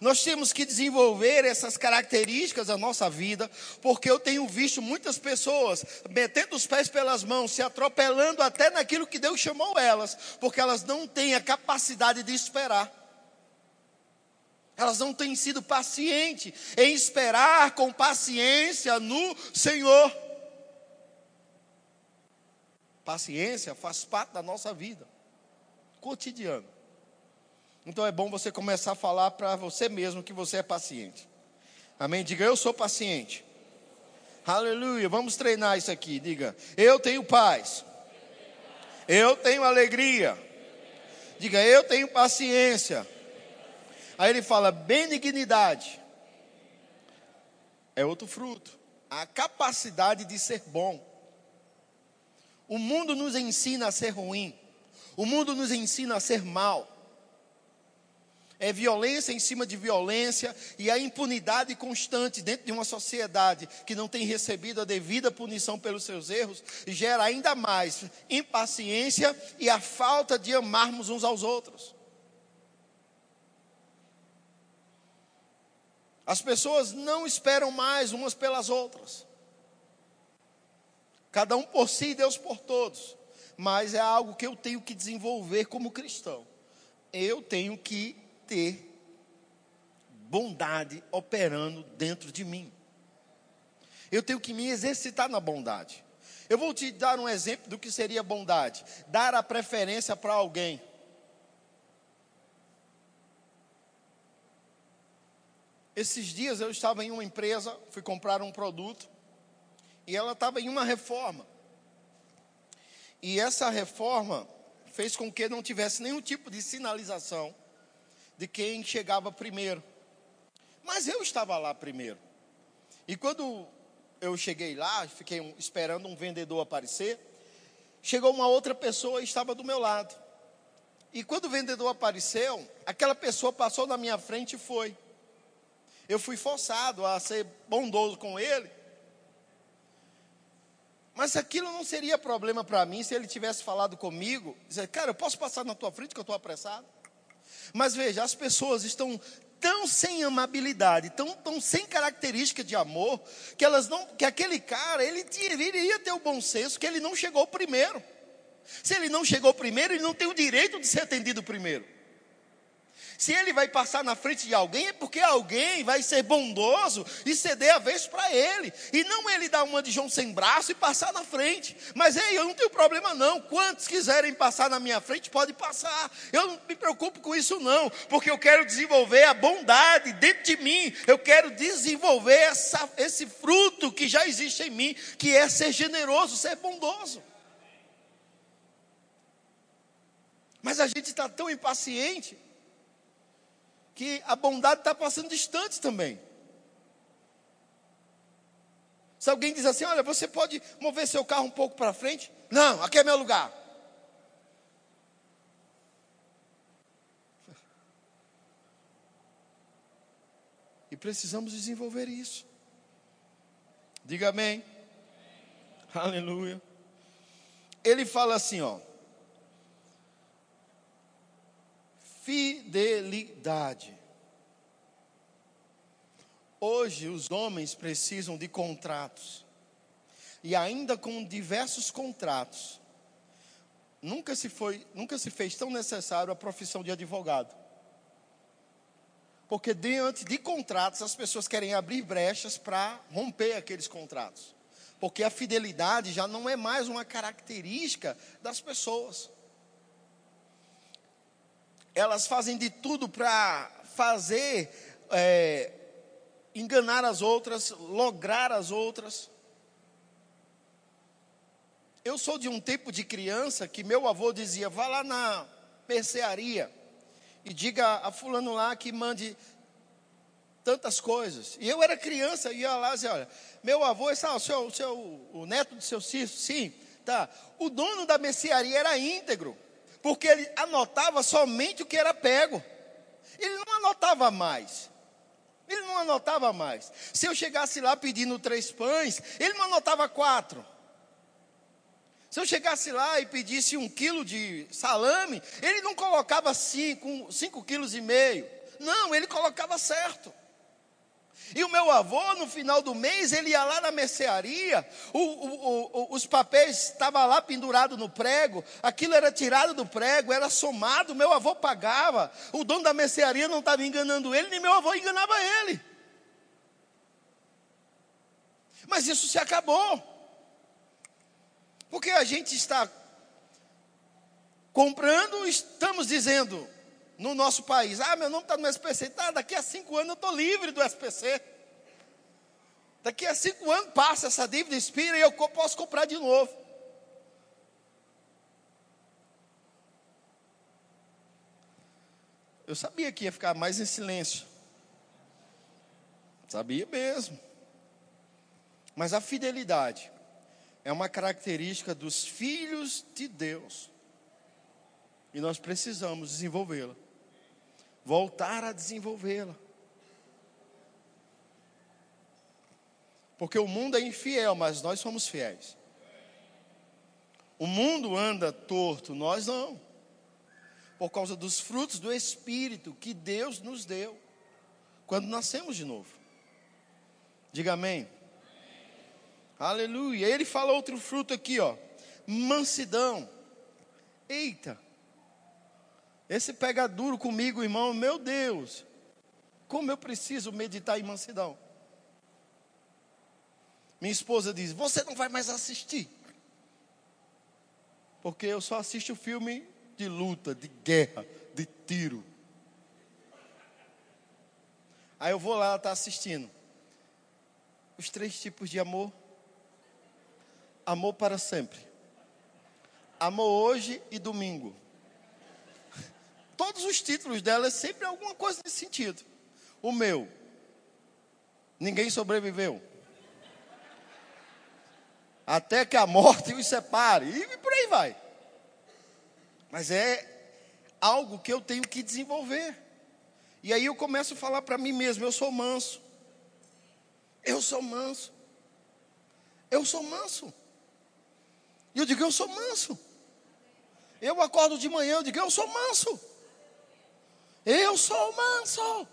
Nós temos que desenvolver essas características da nossa vida, porque eu tenho visto muitas pessoas metendo os pés pelas mãos, se atropelando até naquilo que Deus chamou elas, porque elas não têm a capacidade de esperar. Elas não têm sido pacientes em esperar com paciência no Senhor. Paciência faz parte da nossa vida, cotidiano. Então é bom você começar a falar para você mesmo que você é paciente. Amém? Diga, eu sou paciente. Aleluia. Vamos treinar isso aqui. Diga, eu tenho paz. Eu tenho alegria. Diga, eu tenho paciência. Aí ele fala benignidade. É outro fruto. A capacidade de ser bom. O mundo nos ensina a ser ruim. O mundo nos ensina a ser mal. É violência em cima de violência e a impunidade constante dentro de uma sociedade que não tem recebido a devida punição pelos seus erros gera ainda mais impaciência e a falta de amarmos uns aos outros. As pessoas não esperam mais umas pelas outras. Cada um por si, Deus por todos. Mas é algo que eu tenho que desenvolver como cristão. Eu tenho que ter bondade operando dentro de mim. Eu tenho que me exercitar na bondade. Eu vou te dar um exemplo do que seria bondade: dar a preferência para alguém. Esses dias eu estava em uma empresa, fui comprar um produto, e ela estava em uma reforma. E essa reforma fez com que não tivesse nenhum tipo de sinalização de quem chegava primeiro. Mas eu estava lá primeiro. E quando eu cheguei lá, fiquei esperando um vendedor aparecer, chegou uma outra pessoa e estava do meu lado. E quando o vendedor apareceu, aquela pessoa passou na minha frente e foi eu fui forçado a ser bondoso com ele. Mas aquilo não seria problema para mim se ele tivesse falado comigo, dizer, cara, eu posso passar na tua frente que eu estou apressado. Mas veja, as pessoas estão tão sem amabilidade, tão, tão sem característica de amor, que elas não, que aquele cara, ele deveria ter o bom senso que ele não chegou primeiro. Se ele não chegou primeiro, ele não tem o direito de ser atendido primeiro. Se ele vai passar na frente de alguém, é porque alguém vai ser bondoso e ceder a vez para ele. E não ele dar uma de João sem braço e passar na frente. Mas ei, eu não tenho problema não. Quantos quiserem passar na minha frente, pode passar. Eu não me preocupo com isso não. Porque eu quero desenvolver a bondade dentro de mim. Eu quero desenvolver essa, esse fruto que já existe em mim, que é ser generoso, ser bondoso. Mas a gente está tão impaciente que a bondade está passando distante também. Se alguém diz assim, olha, você pode mover seu carro um pouco para frente? Não, aqui é meu lugar. E precisamos desenvolver isso. Diga amém. Aleluia. Ele fala assim, ó. Fidelidade. Hoje os homens precisam de contratos. e ainda com diversos contratos, nunca se, foi, nunca se fez tão necessário a profissão de advogado. Porque diante de contratos, as pessoas querem abrir brechas para romper aqueles contratos. Porque a fidelidade já não é mais uma característica das pessoas. Elas fazem de tudo para fazer, é, enganar as outras, lograr as outras. Eu sou de um tempo de criança que meu avô dizia: vá lá na mercearia e diga a fulano lá que mande tantas coisas. E eu era criança, ia lá e dizia: olha, meu avô, esse, ah, o, seu, o, seu, o neto do seu Cício, sim, tá. O dono da mercearia era íntegro, porque ele anotava somente o que era pego. Ele não anotava mais. Ele não anotava mais. Se eu chegasse lá pedindo três pães, ele não anotava quatro. Se eu chegasse lá e pedisse um quilo de salame, ele não colocava cinco, cinco quilos e meio. Não, ele colocava certo. E o meu avô, no final do mês, ele ia lá na mercearia, o, o, o, os papéis estavam lá pendurados no prego, aquilo era tirado do prego, era somado, meu avô pagava. O dono da mercearia não estava enganando ele, nem meu avô enganava ele. Mas isso se acabou. Porque a gente está comprando, estamos dizendo no nosso país: ah, meu nome está no SPC, tá, daqui a cinco anos eu estou livre do SPC. Daqui a cinco anos passa essa dívida, expira e eu posso comprar de novo. Eu sabia que ia ficar mais em silêncio. Sabia mesmo. Mas a fidelidade é uma característica dos filhos de Deus. E nós precisamos desenvolvê-la. Voltar a desenvolvê-la. Porque o mundo é infiel, mas nós somos fiéis. O mundo anda torto, nós não. Por causa dos frutos do Espírito que Deus nos deu quando nascemos de novo. Diga amém. Aleluia. Ele fala outro fruto aqui, ó. Mansidão. Eita. Esse pega duro comigo, irmão. Meu Deus. Como eu preciso meditar em mansidão. Minha esposa diz: Você não vai mais assistir. Porque eu só assisto filme de luta, de guerra, de tiro. Aí eu vou lá, ela está assistindo. Os três tipos de amor amor para sempre. Amor hoje e domingo. Todos os títulos dela é sempre alguma coisa nesse sentido. O meu, ninguém sobreviveu. Até que a morte os separe. E por aí vai. Mas é algo que eu tenho que desenvolver. E aí eu começo a falar para mim mesmo: eu sou manso. Eu sou manso. Eu sou manso. E eu digo, eu sou manso. Eu acordo de manhã, eu digo, eu sou manso. Eu sou manso.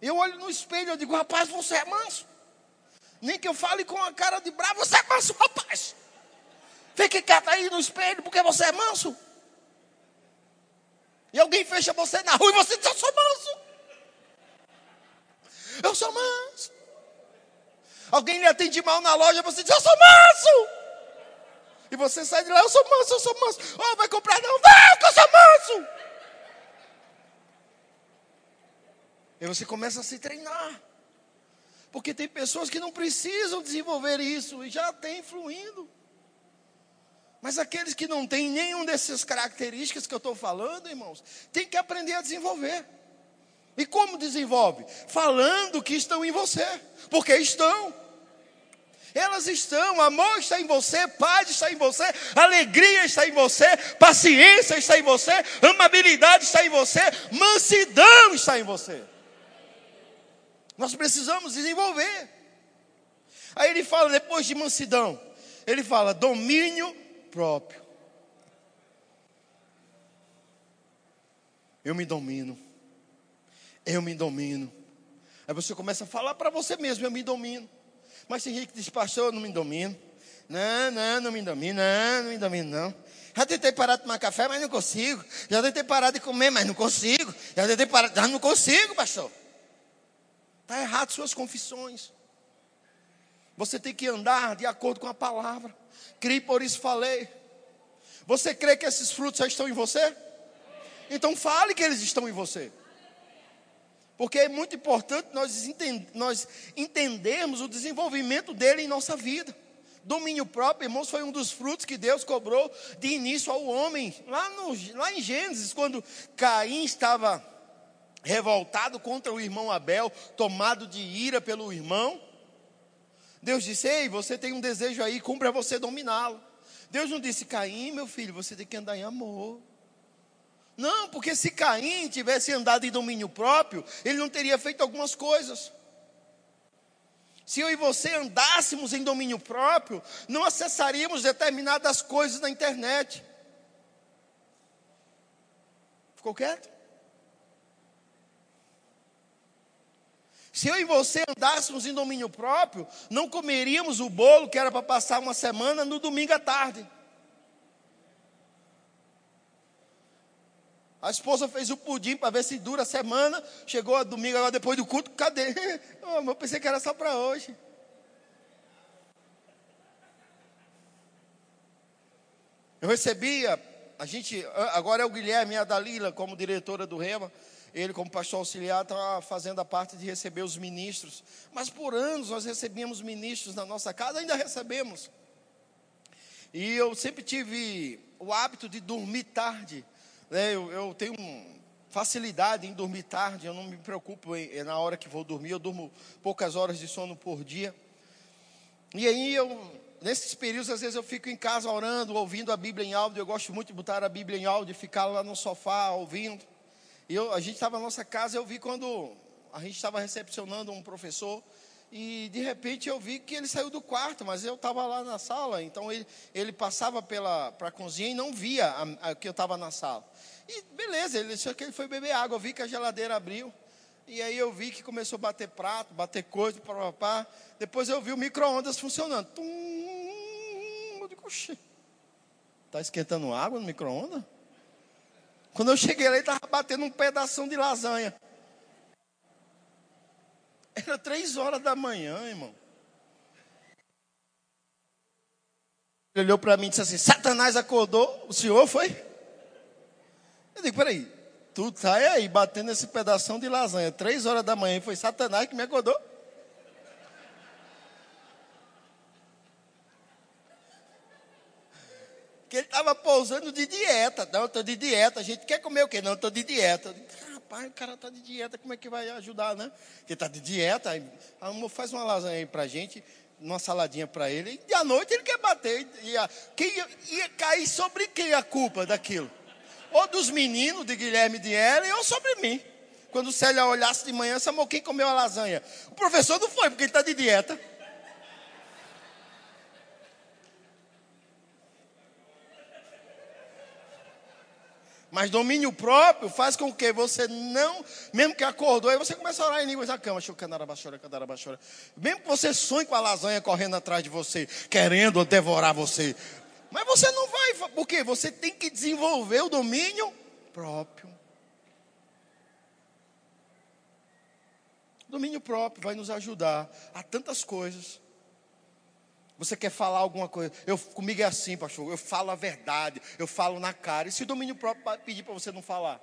Eu olho no espelho, eu digo, rapaz, você é manso. Nem que eu fale com a cara de bravo, você é manso, rapaz. Fique quieto aí no espelho, porque você é manso. E alguém fecha você na rua e você diz, eu sou manso. Eu sou manso. Alguém lhe atende mal na loja, você diz, eu sou manso. E você sai de lá, eu sou manso, eu sou manso. Oh, vai comprar? Não, vai, que eu sou manso. E você começa a se treinar. Porque tem pessoas que não precisam desenvolver isso e já tem fluindo. Mas aqueles que não têm nenhum dessas características que eu estou falando, irmãos, tem que aprender a desenvolver. E como desenvolve? Falando que estão em você, porque estão. Elas estão, amor está em você, paz está em você, alegria está em você, paciência está em você, amabilidade está em você, mansidão está em você. Nós precisamos desenvolver. Aí ele fala, depois de mansidão, ele fala domínio próprio. Eu me domino. Eu me domino. Aí você começa a falar para você mesmo, eu me domino. Mas tem gente que diz, pastor, eu não me domino. Não, não, não me domino, não, não me domino, não. Já tentei parar de tomar café, mas não consigo. Já tentei parar de comer, mas não consigo. Já tentei parar, mas não consigo, pastor. Está errado suas confissões. Você tem que andar de acordo com a palavra. Criei, por isso falei. Você crê que esses frutos já estão em você? Então fale que eles estão em você. Porque é muito importante nós, entend nós entendermos o desenvolvimento dele em nossa vida. Domínio próprio, irmãos, foi um dos frutos que Deus cobrou de início ao homem. Lá, no, lá em Gênesis, quando Caim estava revoltado contra o irmão Abel, tomado de ira pelo irmão, Deus disse: Ei, você tem um desejo aí, cumpra você dominá-lo. Deus não disse, Caim, meu filho, você tem que andar em amor. Não, porque se Caim tivesse andado em domínio próprio, ele não teria feito algumas coisas. Se eu e você andássemos em domínio próprio, não acessaríamos determinadas coisas na internet. Ficou quieto? Se eu e você andássemos em domínio próprio, não comeríamos o bolo que era para passar uma semana no domingo à tarde. A esposa fez o pudim para ver se dura a semana. Chegou a domingo, agora depois do culto, cadê? <laughs> Oh, eu pensei que era só para hoje. Eu recebia, a gente, agora é o Guilherme e a Dalila como diretora do Rema. Ele, como pastor auxiliar, está fazendo a parte de receber os ministros. Mas por anos nós recebíamos ministros na nossa casa, ainda recebemos. E eu sempre tive o hábito de dormir tarde. Né, eu, eu, tenho facilidade em dormir tarde, eu não me preocupo em, na hora que vou dormir, eu durmo poucas horas de sono por dia. E aí eu, nesses períodos, às vezes eu fico em casa orando, ouvindo a Bíblia em áudio, eu gosto muito de botar a Bíblia em áudio, ficar lá no sofá ouvindo. E eu, a gente estava na nossa casa, eu vi quando a gente estava recepcionando um professor, e de repente eu vi que ele saiu do quarto, mas eu estava lá na sala, então ele, ele passava pela a cozinha e não via a, a, que eu estava na sala. E beleza, ele achou que ele foi beber água, eu vi que a geladeira abriu, e aí eu vi que começou a bater prato, bater coisa, papá. Depois eu vi o micro-ondas funcionando. Tum, eu digo, está esquentando água no micro-ondas? Quando eu cheguei lá, ele estava batendo um pedaço de lasanha. Era três horas da manhã, irmão. Ele olhou para mim e disse assim: Satanás acordou, o senhor foi? Eu digo: peraí, tu tá aí batendo esse pedaço de lasanha, três horas da manhã, foi Satanás que me acordou? Que ele estava pousando de dieta. Não, estou de dieta. A gente quer comer o quê? Não, estou de dieta. Rapaz, o cara está de dieta, como é que vai ajudar, né? Porque está de dieta, aí, amor, faz uma lasanha aí para gente, uma saladinha para ele, e à noite ele quer bater. Quem ia, cair sobre quem a culpa daquilo? Ou dos meninos de Guilherme de Ellen, ou sobre mim. Quando Célia olhasse de manhã, amor, quem comeu a lasanha? O professor não foi, porque ele está de dieta. Mas domínio próprio faz com que você não, mesmo que acordou, aí você começa a orar em línguas da cama, mesmo que você sonhe com a lasanha correndo atrás de você, querendo devorar você, mas você não vai, porque você tem que desenvolver o domínio próprio. Domínio próprio vai nos ajudar a tantas coisas. Você quer falar alguma coisa? Eu, comigo é assim, pastor. Eu falo a verdade. Eu falo na cara. E se o domínio próprio pedir para você não falar?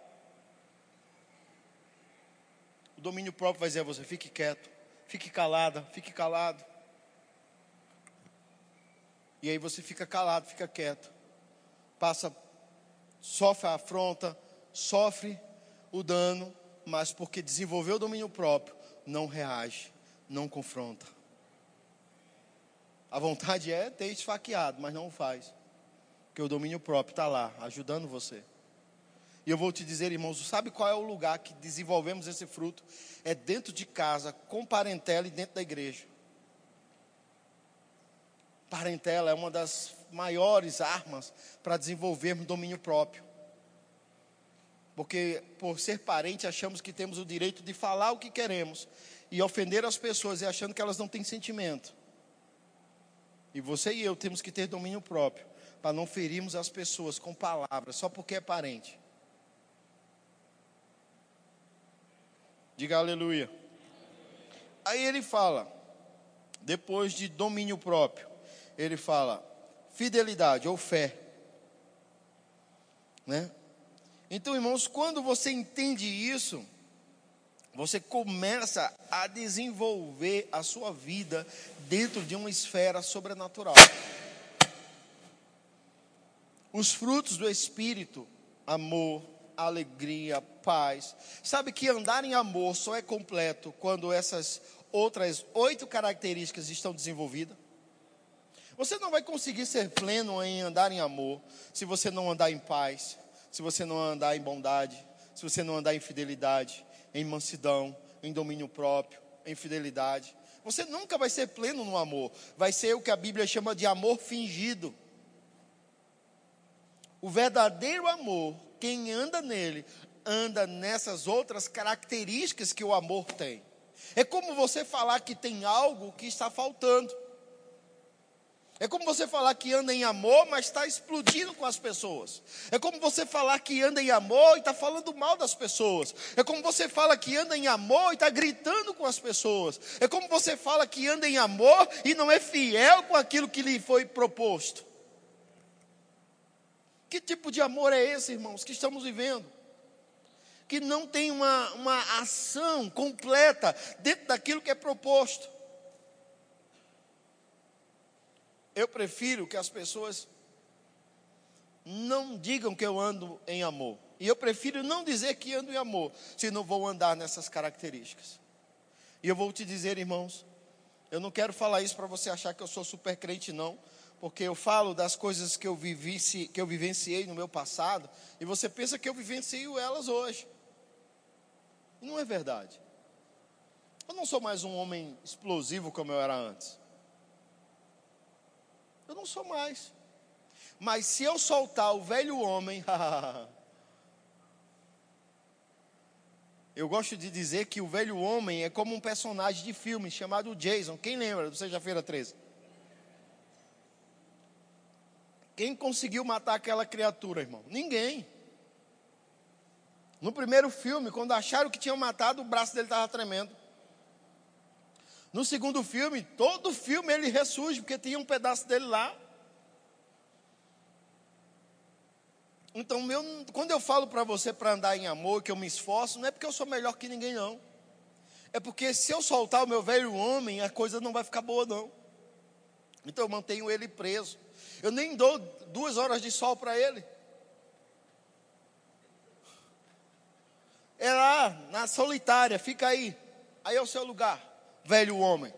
O domínio próprio vai dizer a você: fique quieto, fique calada, fique calado. E aí você fica calado, fica quieto. Passa, sofre a afronta, sofre o dano, mas porque desenvolveu o domínio próprio, não reage, não confronta. A vontade é ter esfaqueado, mas não faz. Porque o domínio próprio está lá, ajudando você. E eu vou te dizer, irmãos, sabe qual é o lugar que desenvolvemos esse fruto? É dentro de casa, com parentela e dentro da igreja. Parentela é uma das maiores armas para desenvolvermos domínio próprio. Porque por ser parente achamos que temos o direito de falar o que queremos e ofender as pessoas e achando que elas não têm sentimento. E você e eu temos que ter domínio próprio para não ferirmos as pessoas com palavras só porque é parente. Diga aleluia. Aí ele fala, depois de domínio próprio, ele fala fidelidade ou fé. Né? Então, irmãos, quando você entende isso, você começa a desenvolver a sua vida dentro de uma esfera sobrenatural. Os frutos do Espírito, amor, alegria, paz. Sabe que andar em amor só é completo quando essas outras oito características estão desenvolvidas? Você não vai conseguir ser pleno em andar em amor se você não andar em paz, se você não andar em bondade, se você não andar em fidelidade, em mansidão, em domínio próprio, em fidelidade. Você nunca vai ser pleno no amor. Vai ser o que a Bíblia chama de amor fingido. O verdadeiro amor, quem anda nele, anda nessas outras características que o amor tem. É como você falar que tem algo que está faltando. É como você falar que anda em amor, mas está explodindo com as pessoas. É como você falar que anda em amor e está falando mal das pessoas. É como você fala que anda em amor e está gritando com as pessoas. É como você fala que anda em amor e não é fiel com aquilo que lhe foi proposto. Que tipo de amor é esse, irmãos, que estamos vivendo? Que não tem uma, uma ação completa dentro daquilo que é proposto. Eu prefiro que as pessoas não digam que eu ando em amor. E eu prefiro não dizer que ando em amor, se não vou andar nessas características. E eu vou te dizer, irmãos, eu não quero falar isso para você achar que eu sou super crente, não, porque eu falo das coisas que eu, vivi, que eu vivenciei no meu passado, e você pensa que eu vivencio elas hoje. E não é verdade. Eu não sou mais um homem explosivo como eu era antes. Eu não sou mais. Mas se eu soltar o velho homem, <laughs> eu gosto de dizer que o velho homem é como um personagem de filme chamado Jason. Quem lembra do Seja-feira 13? Quem conseguiu matar aquela criatura, irmão? Ninguém. No primeiro filme, quando acharam que tinham matado, o braço dele estava tremendo. No segundo filme, todo filme ele ressurge, porque tinha um pedaço dele lá. Então, meu, quando eu falo para você para andar em amor, que eu me esforço, não é porque eu sou melhor que ninguém, não. É porque se eu soltar o meu velho homem, a coisa não vai ficar boa, não. Então eu mantenho ele preso. Eu nem dou duas horas de sol para ele. É lá, na solitária, fica aí. Aí é o seu lugar velho homem,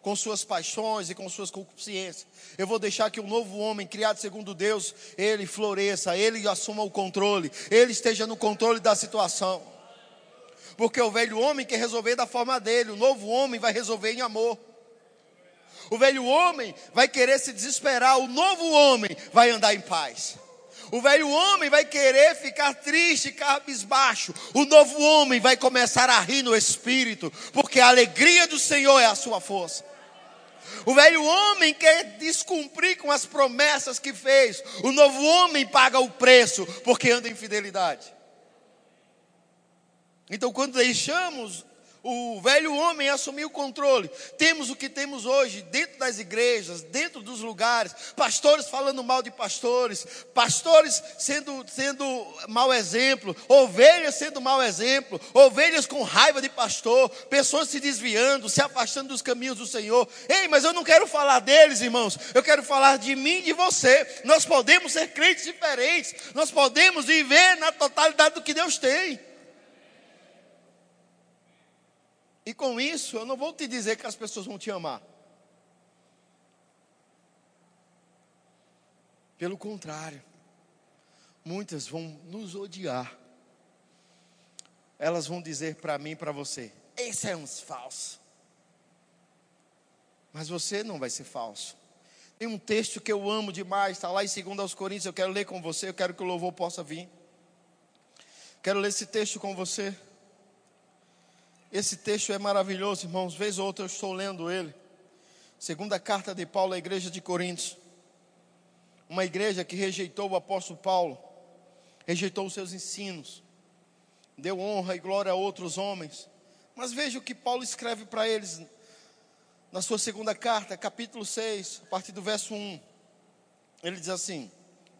com suas paixões e com suas concupiscências. Eu vou deixar que o novo homem, criado segundo Deus, ele floresça, ele assuma o controle, ele esteja no controle da situação. Porque o velho homem quer resolver da forma dele, o novo homem vai resolver em amor. O velho homem vai querer se desesperar, o novo homem vai andar em paz. O velho homem vai querer ficar triste, cabisbaixo. O novo homem vai começar a rir no espírito, porque a alegria do Senhor é a sua força. O velho homem quer descumprir com as promessas que fez. O novo homem paga o preço, porque anda em fidelidade. Então, quando deixamos o velho homem assumiu o controle. Temos o que temos hoje dentro das igrejas, dentro dos lugares, pastores falando mal de pastores, pastores sendo, sendo mau exemplo, ovelhas sendo mau exemplo, ovelhas com raiva de pastor, pessoas se desviando, se afastando dos caminhos do Senhor. Ei, mas eu não quero falar deles, irmãos, eu quero falar de mim e de você. Nós podemos ser crentes diferentes, nós podemos viver na totalidade do que Deus tem. E com isso, eu não vou te dizer que as pessoas vão te amar. Pelo contrário, muitas vão nos odiar. Elas vão dizer para mim e para você: esse é uns falso. Mas você não vai ser falso. Tem um texto que eu amo demais, está lá em 2 Coríntios, eu quero ler com você, eu quero que o louvor possa vir. Quero ler esse texto com você. Esse texto é maravilhoso, irmãos. Vez ou outra eu estou lendo ele. Segunda carta de Paulo à igreja de Coríntios. Uma igreja que rejeitou o apóstolo Paulo, rejeitou os seus ensinos, deu honra e glória a outros homens. Mas veja o que Paulo escreve para eles na sua segunda carta, capítulo 6, a partir do verso 1. Ele diz assim: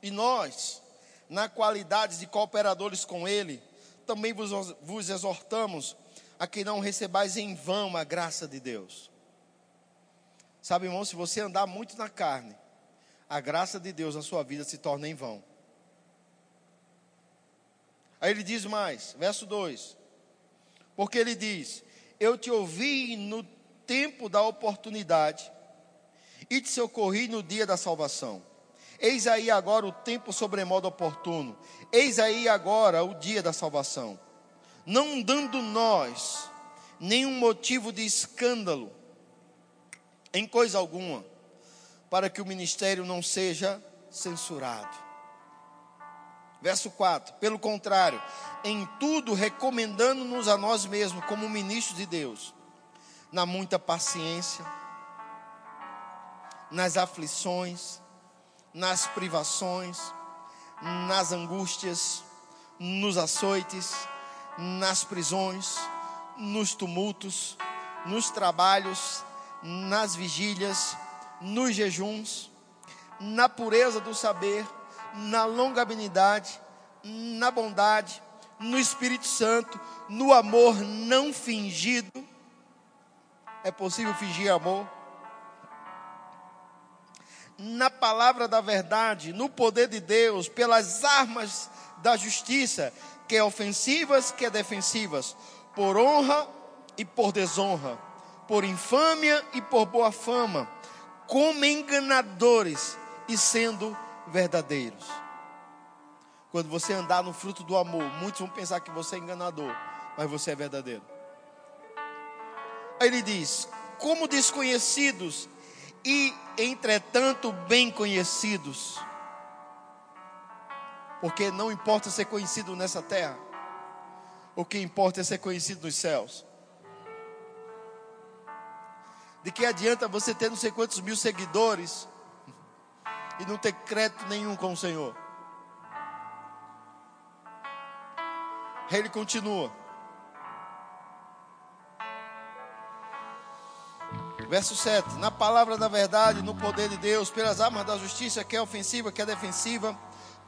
E nós, na qualidade de cooperadores com ele, também vos, vos exortamos a que não recebais em vão a graça de Deus. Sabe, irmão, se você andar muito na carne, a graça de Deus na sua vida se torna em vão. Aí ele diz mais, verso 2: Porque ele diz: Eu te ouvi no tempo da oportunidade e te socorri no dia da salvação. Eis aí agora o tempo sobremodo oportuno. Eis aí agora o dia da salvação. Não dando nós nenhum motivo de escândalo em coisa alguma, para que o ministério não seja censurado. Verso 4: Pelo contrário, em tudo recomendando-nos a nós mesmos como ministros de Deus, na muita paciência, nas aflições, nas privações, nas angústias, nos açoites, nas prisões, nos tumultos, nos trabalhos, nas vigílias, nos jejuns, na pureza do saber, na longanimidade, na bondade, no Espírito Santo, no amor não fingido. É possível fingir amor? na palavra da verdade, no poder de Deus, pelas armas da justiça, quer ofensivas, quer defensivas, por honra e por desonra, por infâmia e por boa fama, como enganadores e sendo verdadeiros. Quando você andar no fruto do amor, muitos vão pensar que você é enganador, mas você é verdadeiro. Aí ele diz: como desconhecidos e, entretanto, bem conhecidos. Porque não importa ser conhecido nessa terra, o que importa é ser conhecido nos céus. De que adianta você ter não sei quantos mil seguidores e não ter crédito nenhum com o Senhor? Ele continua. Verso 7: Na palavra da verdade, no poder de Deus, pelas armas da justiça, que é ofensiva, que é defensiva,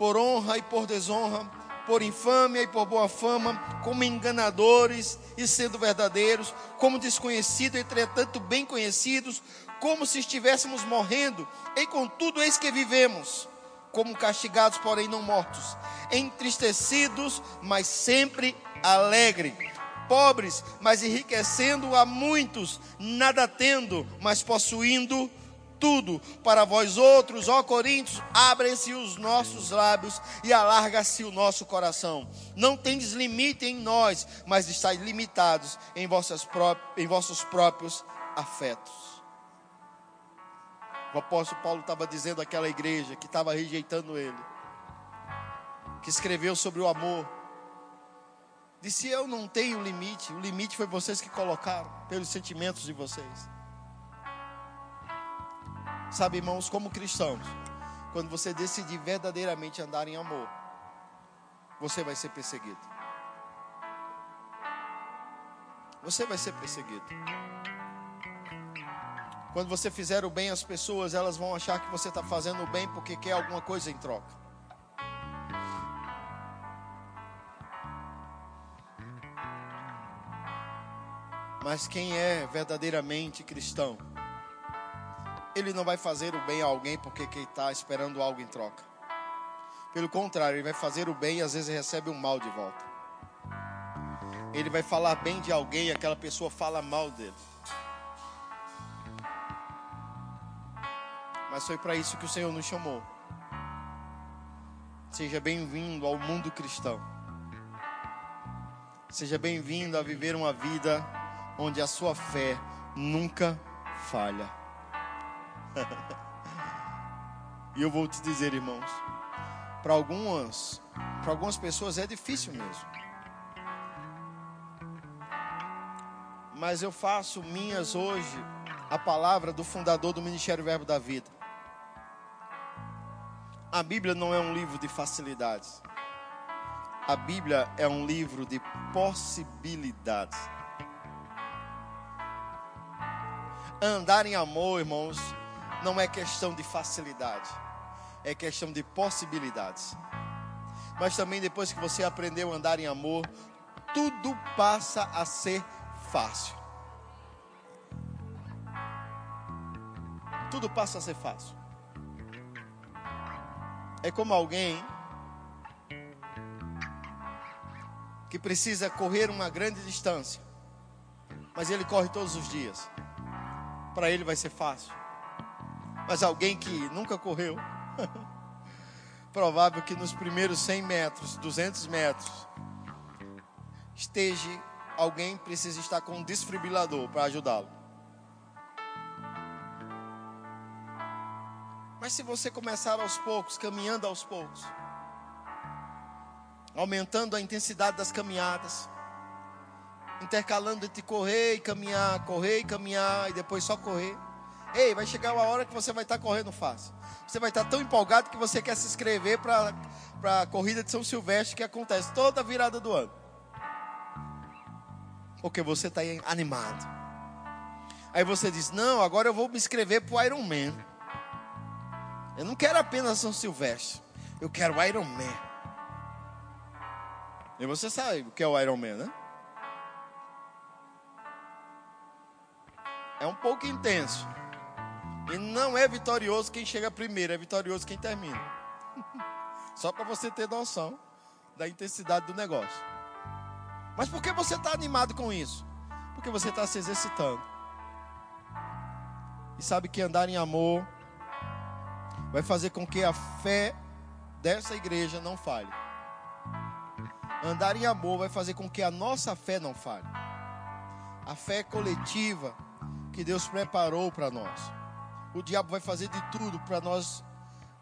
por honra e por desonra, por infâmia e por boa fama, como enganadores e sendo verdadeiros, como desconhecidos, entretanto bem conhecidos, como se estivéssemos morrendo, e contudo eis que vivemos, como castigados, porém não mortos, entristecidos, mas sempre alegre pobres, mas enriquecendo a muitos, nada tendo, mas possuindo tudo. Para vós outros, ó Coríntios, abrem-se os nossos lábios e alarga-se o nosso coração. Não tendes limite em nós, mas estáis limitados em, vossas pró em vossos próprios afetos. O apóstolo Paulo estava dizendo àquela igreja que estava rejeitando ele, que escreveu sobre o amor Disse: Eu não tenho limite. O limite foi vocês que colocaram, pelos sentimentos de vocês. Sabe, irmãos, como cristãos, quando você decidir verdadeiramente andar em amor, você vai ser perseguido. Você vai ser perseguido. Quando você fizer o bem às pessoas, elas vão achar que você está fazendo o bem porque quer alguma coisa em troca. Mas quem é verdadeiramente cristão, ele não vai fazer o bem a alguém porque está esperando algo em troca. Pelo contrário, ele vai fazer o bem e às vezes recebe um mal de volta. Ele vai falar bem de alguém e aquela pessoa fala mal dele. Mas foi para isso que o Senhor nos chamou. Seja bem-vindo ao mundo cristão. Seja bem-vindo a viver uma vida onde a sua fé nunca falha. <laughs> e eu vou te dizer, irmãos, para algumas, para algumas pessoas é difícil mesmo. Mas eu faço minhas hoje a palavra do fundador do Ministério Verbo da Vida. A Bíblia não é um livro de facilidades. A Bíblia é um livro de possibilidades. Andar em amor, irmãos, não é questão de facilidade, é questão de possibilidades. Mas também depois que você aprendeu a andar em amor, tudo passa a ser fácil. Tudo passa a ser fácil. É como alguém que precisa correr uma grande distância, mas ele corre todos os dias. Para ele vai ser fácil. Mas alguém que nunca correu, <laughs> provável que nos primeiros 100 metros, 200 metros, esteja alguém precisa estar com um desfibrilador para ajudá-lo. Mas se você começar aos poucos, caminhando aos poucos, aumentando a intensidade das caminhadas, intercalando entre correr e caminhar, correr e caminhar e depois só correr. Ei, vai chegar uma hora que você vai estar correndo fácil. Você vai estar tão empolgado que você quer se inscrever para a corrida de São Silvestre que acontece toda virada do ano. Porque você está animado. Aí você diz: Não, agora eu vou me inscrever para o Iron Man. Eu não quero apenas São Silvestre. Eu quero Iron Man. E você sabe o que é o Iron Man, né? É um pouco intenso. E não é vitorioso quem chega primeiro, é vitorioso quem termina. <laughs> Só para você ter noção da intensidade do negócio. Mas por que você está animado com isso? Porque você está se exercitando. E sabe que andar em amor vai fazer com que a fé dessa igreja não falhe. Andar em amor vai fazer com que a nossa fé não falhe. A fé coletiva que Deus preparou para nós. O diabo vai fazer de tudo para nós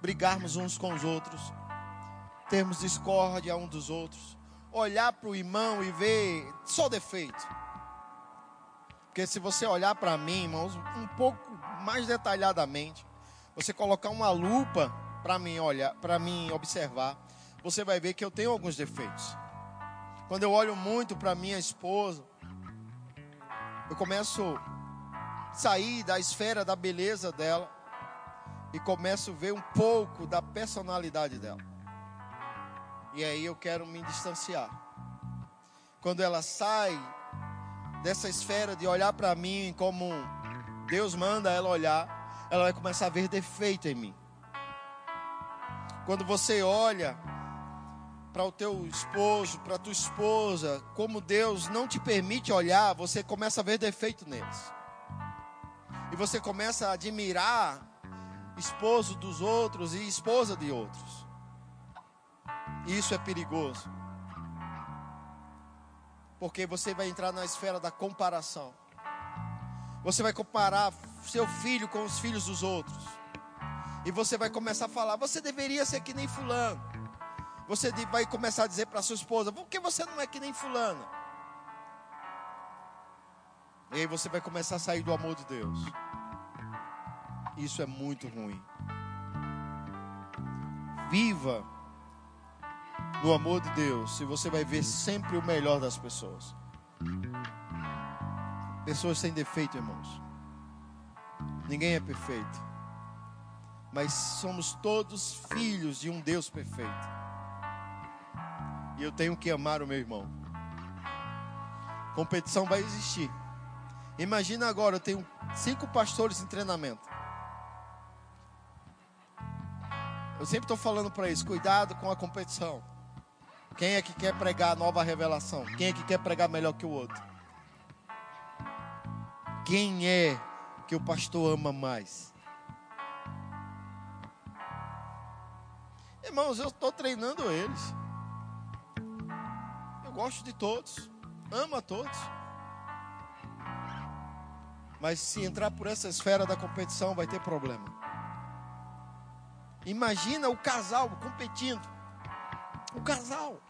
brigarmos uns com os outros, termos discórdia um dos outros, olhar para o irmão e ver só defeito. Porque se você olhar para mim, irmãos, um pouco mais detalhadamente, você colocar uma lupa para mim olhar, para mim observar, você vai ver que eu tenho alguns defeitos. Quando eu olho muito para minha esposa, eu começo sair da esfera da beleza dela e começo a ver um pouco da personalidade dela. E aí eu quero me distanciar. Quando ela sai dessa esfera de olhar para mim como Deus manda ela olhar, ela vai começar a ver defeito em mim. Quando você olha para o teu esposo, para tua esposa, como Deus não te permite olhar, você começa a ver defeito neles. Você começa a admirar esposo dos outros e esposa de outros. Isso é perigoso. Porque você vai entrar na esfera da comparação. Você vai comparar seu filho com os filhos dos outros. E você vai começar a falar: você deveria ser que nem Fulano. Você vai começar a dizer para sua esposa: por que você não é que nem Fulano? E aí você vai começar a sair do amor de Deus. Isso é muito ruim. Viva no amor de Deus, se você vai ver sempre o melhor das pessoas. Pessoas sem defeito, irmãos. Ninguém é perfeito. Mas somos todos filhos de um Deus perfeito. E eu tenho que amar o meu irmão. Competição vai existir. Imagina agora, eu tenho cinco pastores em treinamento. Eu sempre estou falando para eles: cuidado com a competição. Quem é que quer pregar a nova revelação? Quem é que quer pregar melhor que o outro? Quem é que o pastor ama mais? Irmãos, eu estou treinando eles. Eu gosto de todos, amo a todos. Mas se entrar por essa esfera da competição, vai ter problema. Imagina o casal competindo. O casal.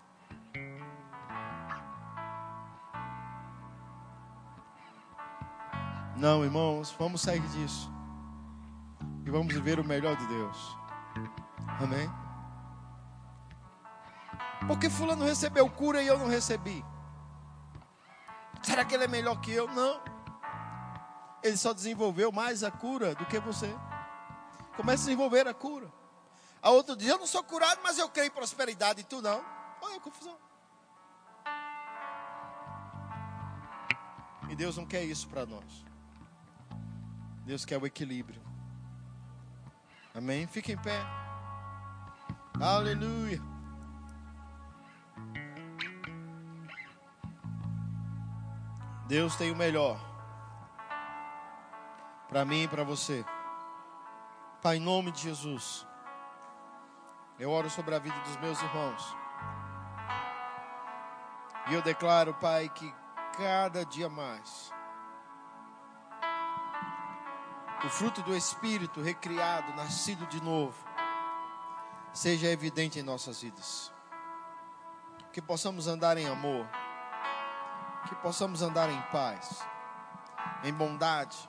Não, irmãos, vamos sair disso. E vamos viver o melhor de Deus. Amém? Porque fulano recebeu cura e eu não recebi. Será que ele é melhor que eu? Não. Ele só desenvolveu mais a cura do que você. Comece a desenvolver a cura. A outro dia eu não sou curado, mas eu creio em prosperidade e tu não. Olha a confusão. E Deus não quer isso para nós. Deus quer o equilíbrio. Amém? Fique em pé. Aleluia. Deus tem o melhor para mim e para você. Pai, em nome de Jesus, eu oro sobre a vida dos meus irmãos. E eu declaro, Pai, que cada dia mais o fruto do Espírito recriado, nascido de novo, seja evidente em nossas vidas. Que possamos andar em amor, que possamos andar em paz, em bondade,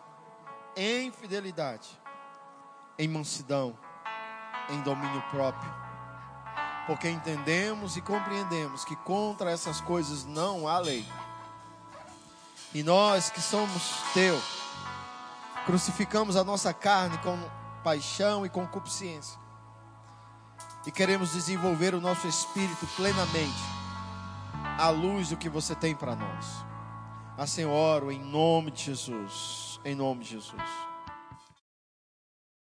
em fidelidade, em mansidão, em domínio próprio. Porque entendemos e compreendemos que contra essas coisas não há lei. E nós que somos teu, crucificamos a nossa carne com paixão e concupiscência. E queremos desenvolver o nosso espírito plenamente, à luz do que você tem para nós. Assim oro em nome de Jesus. Em nome de Jesus.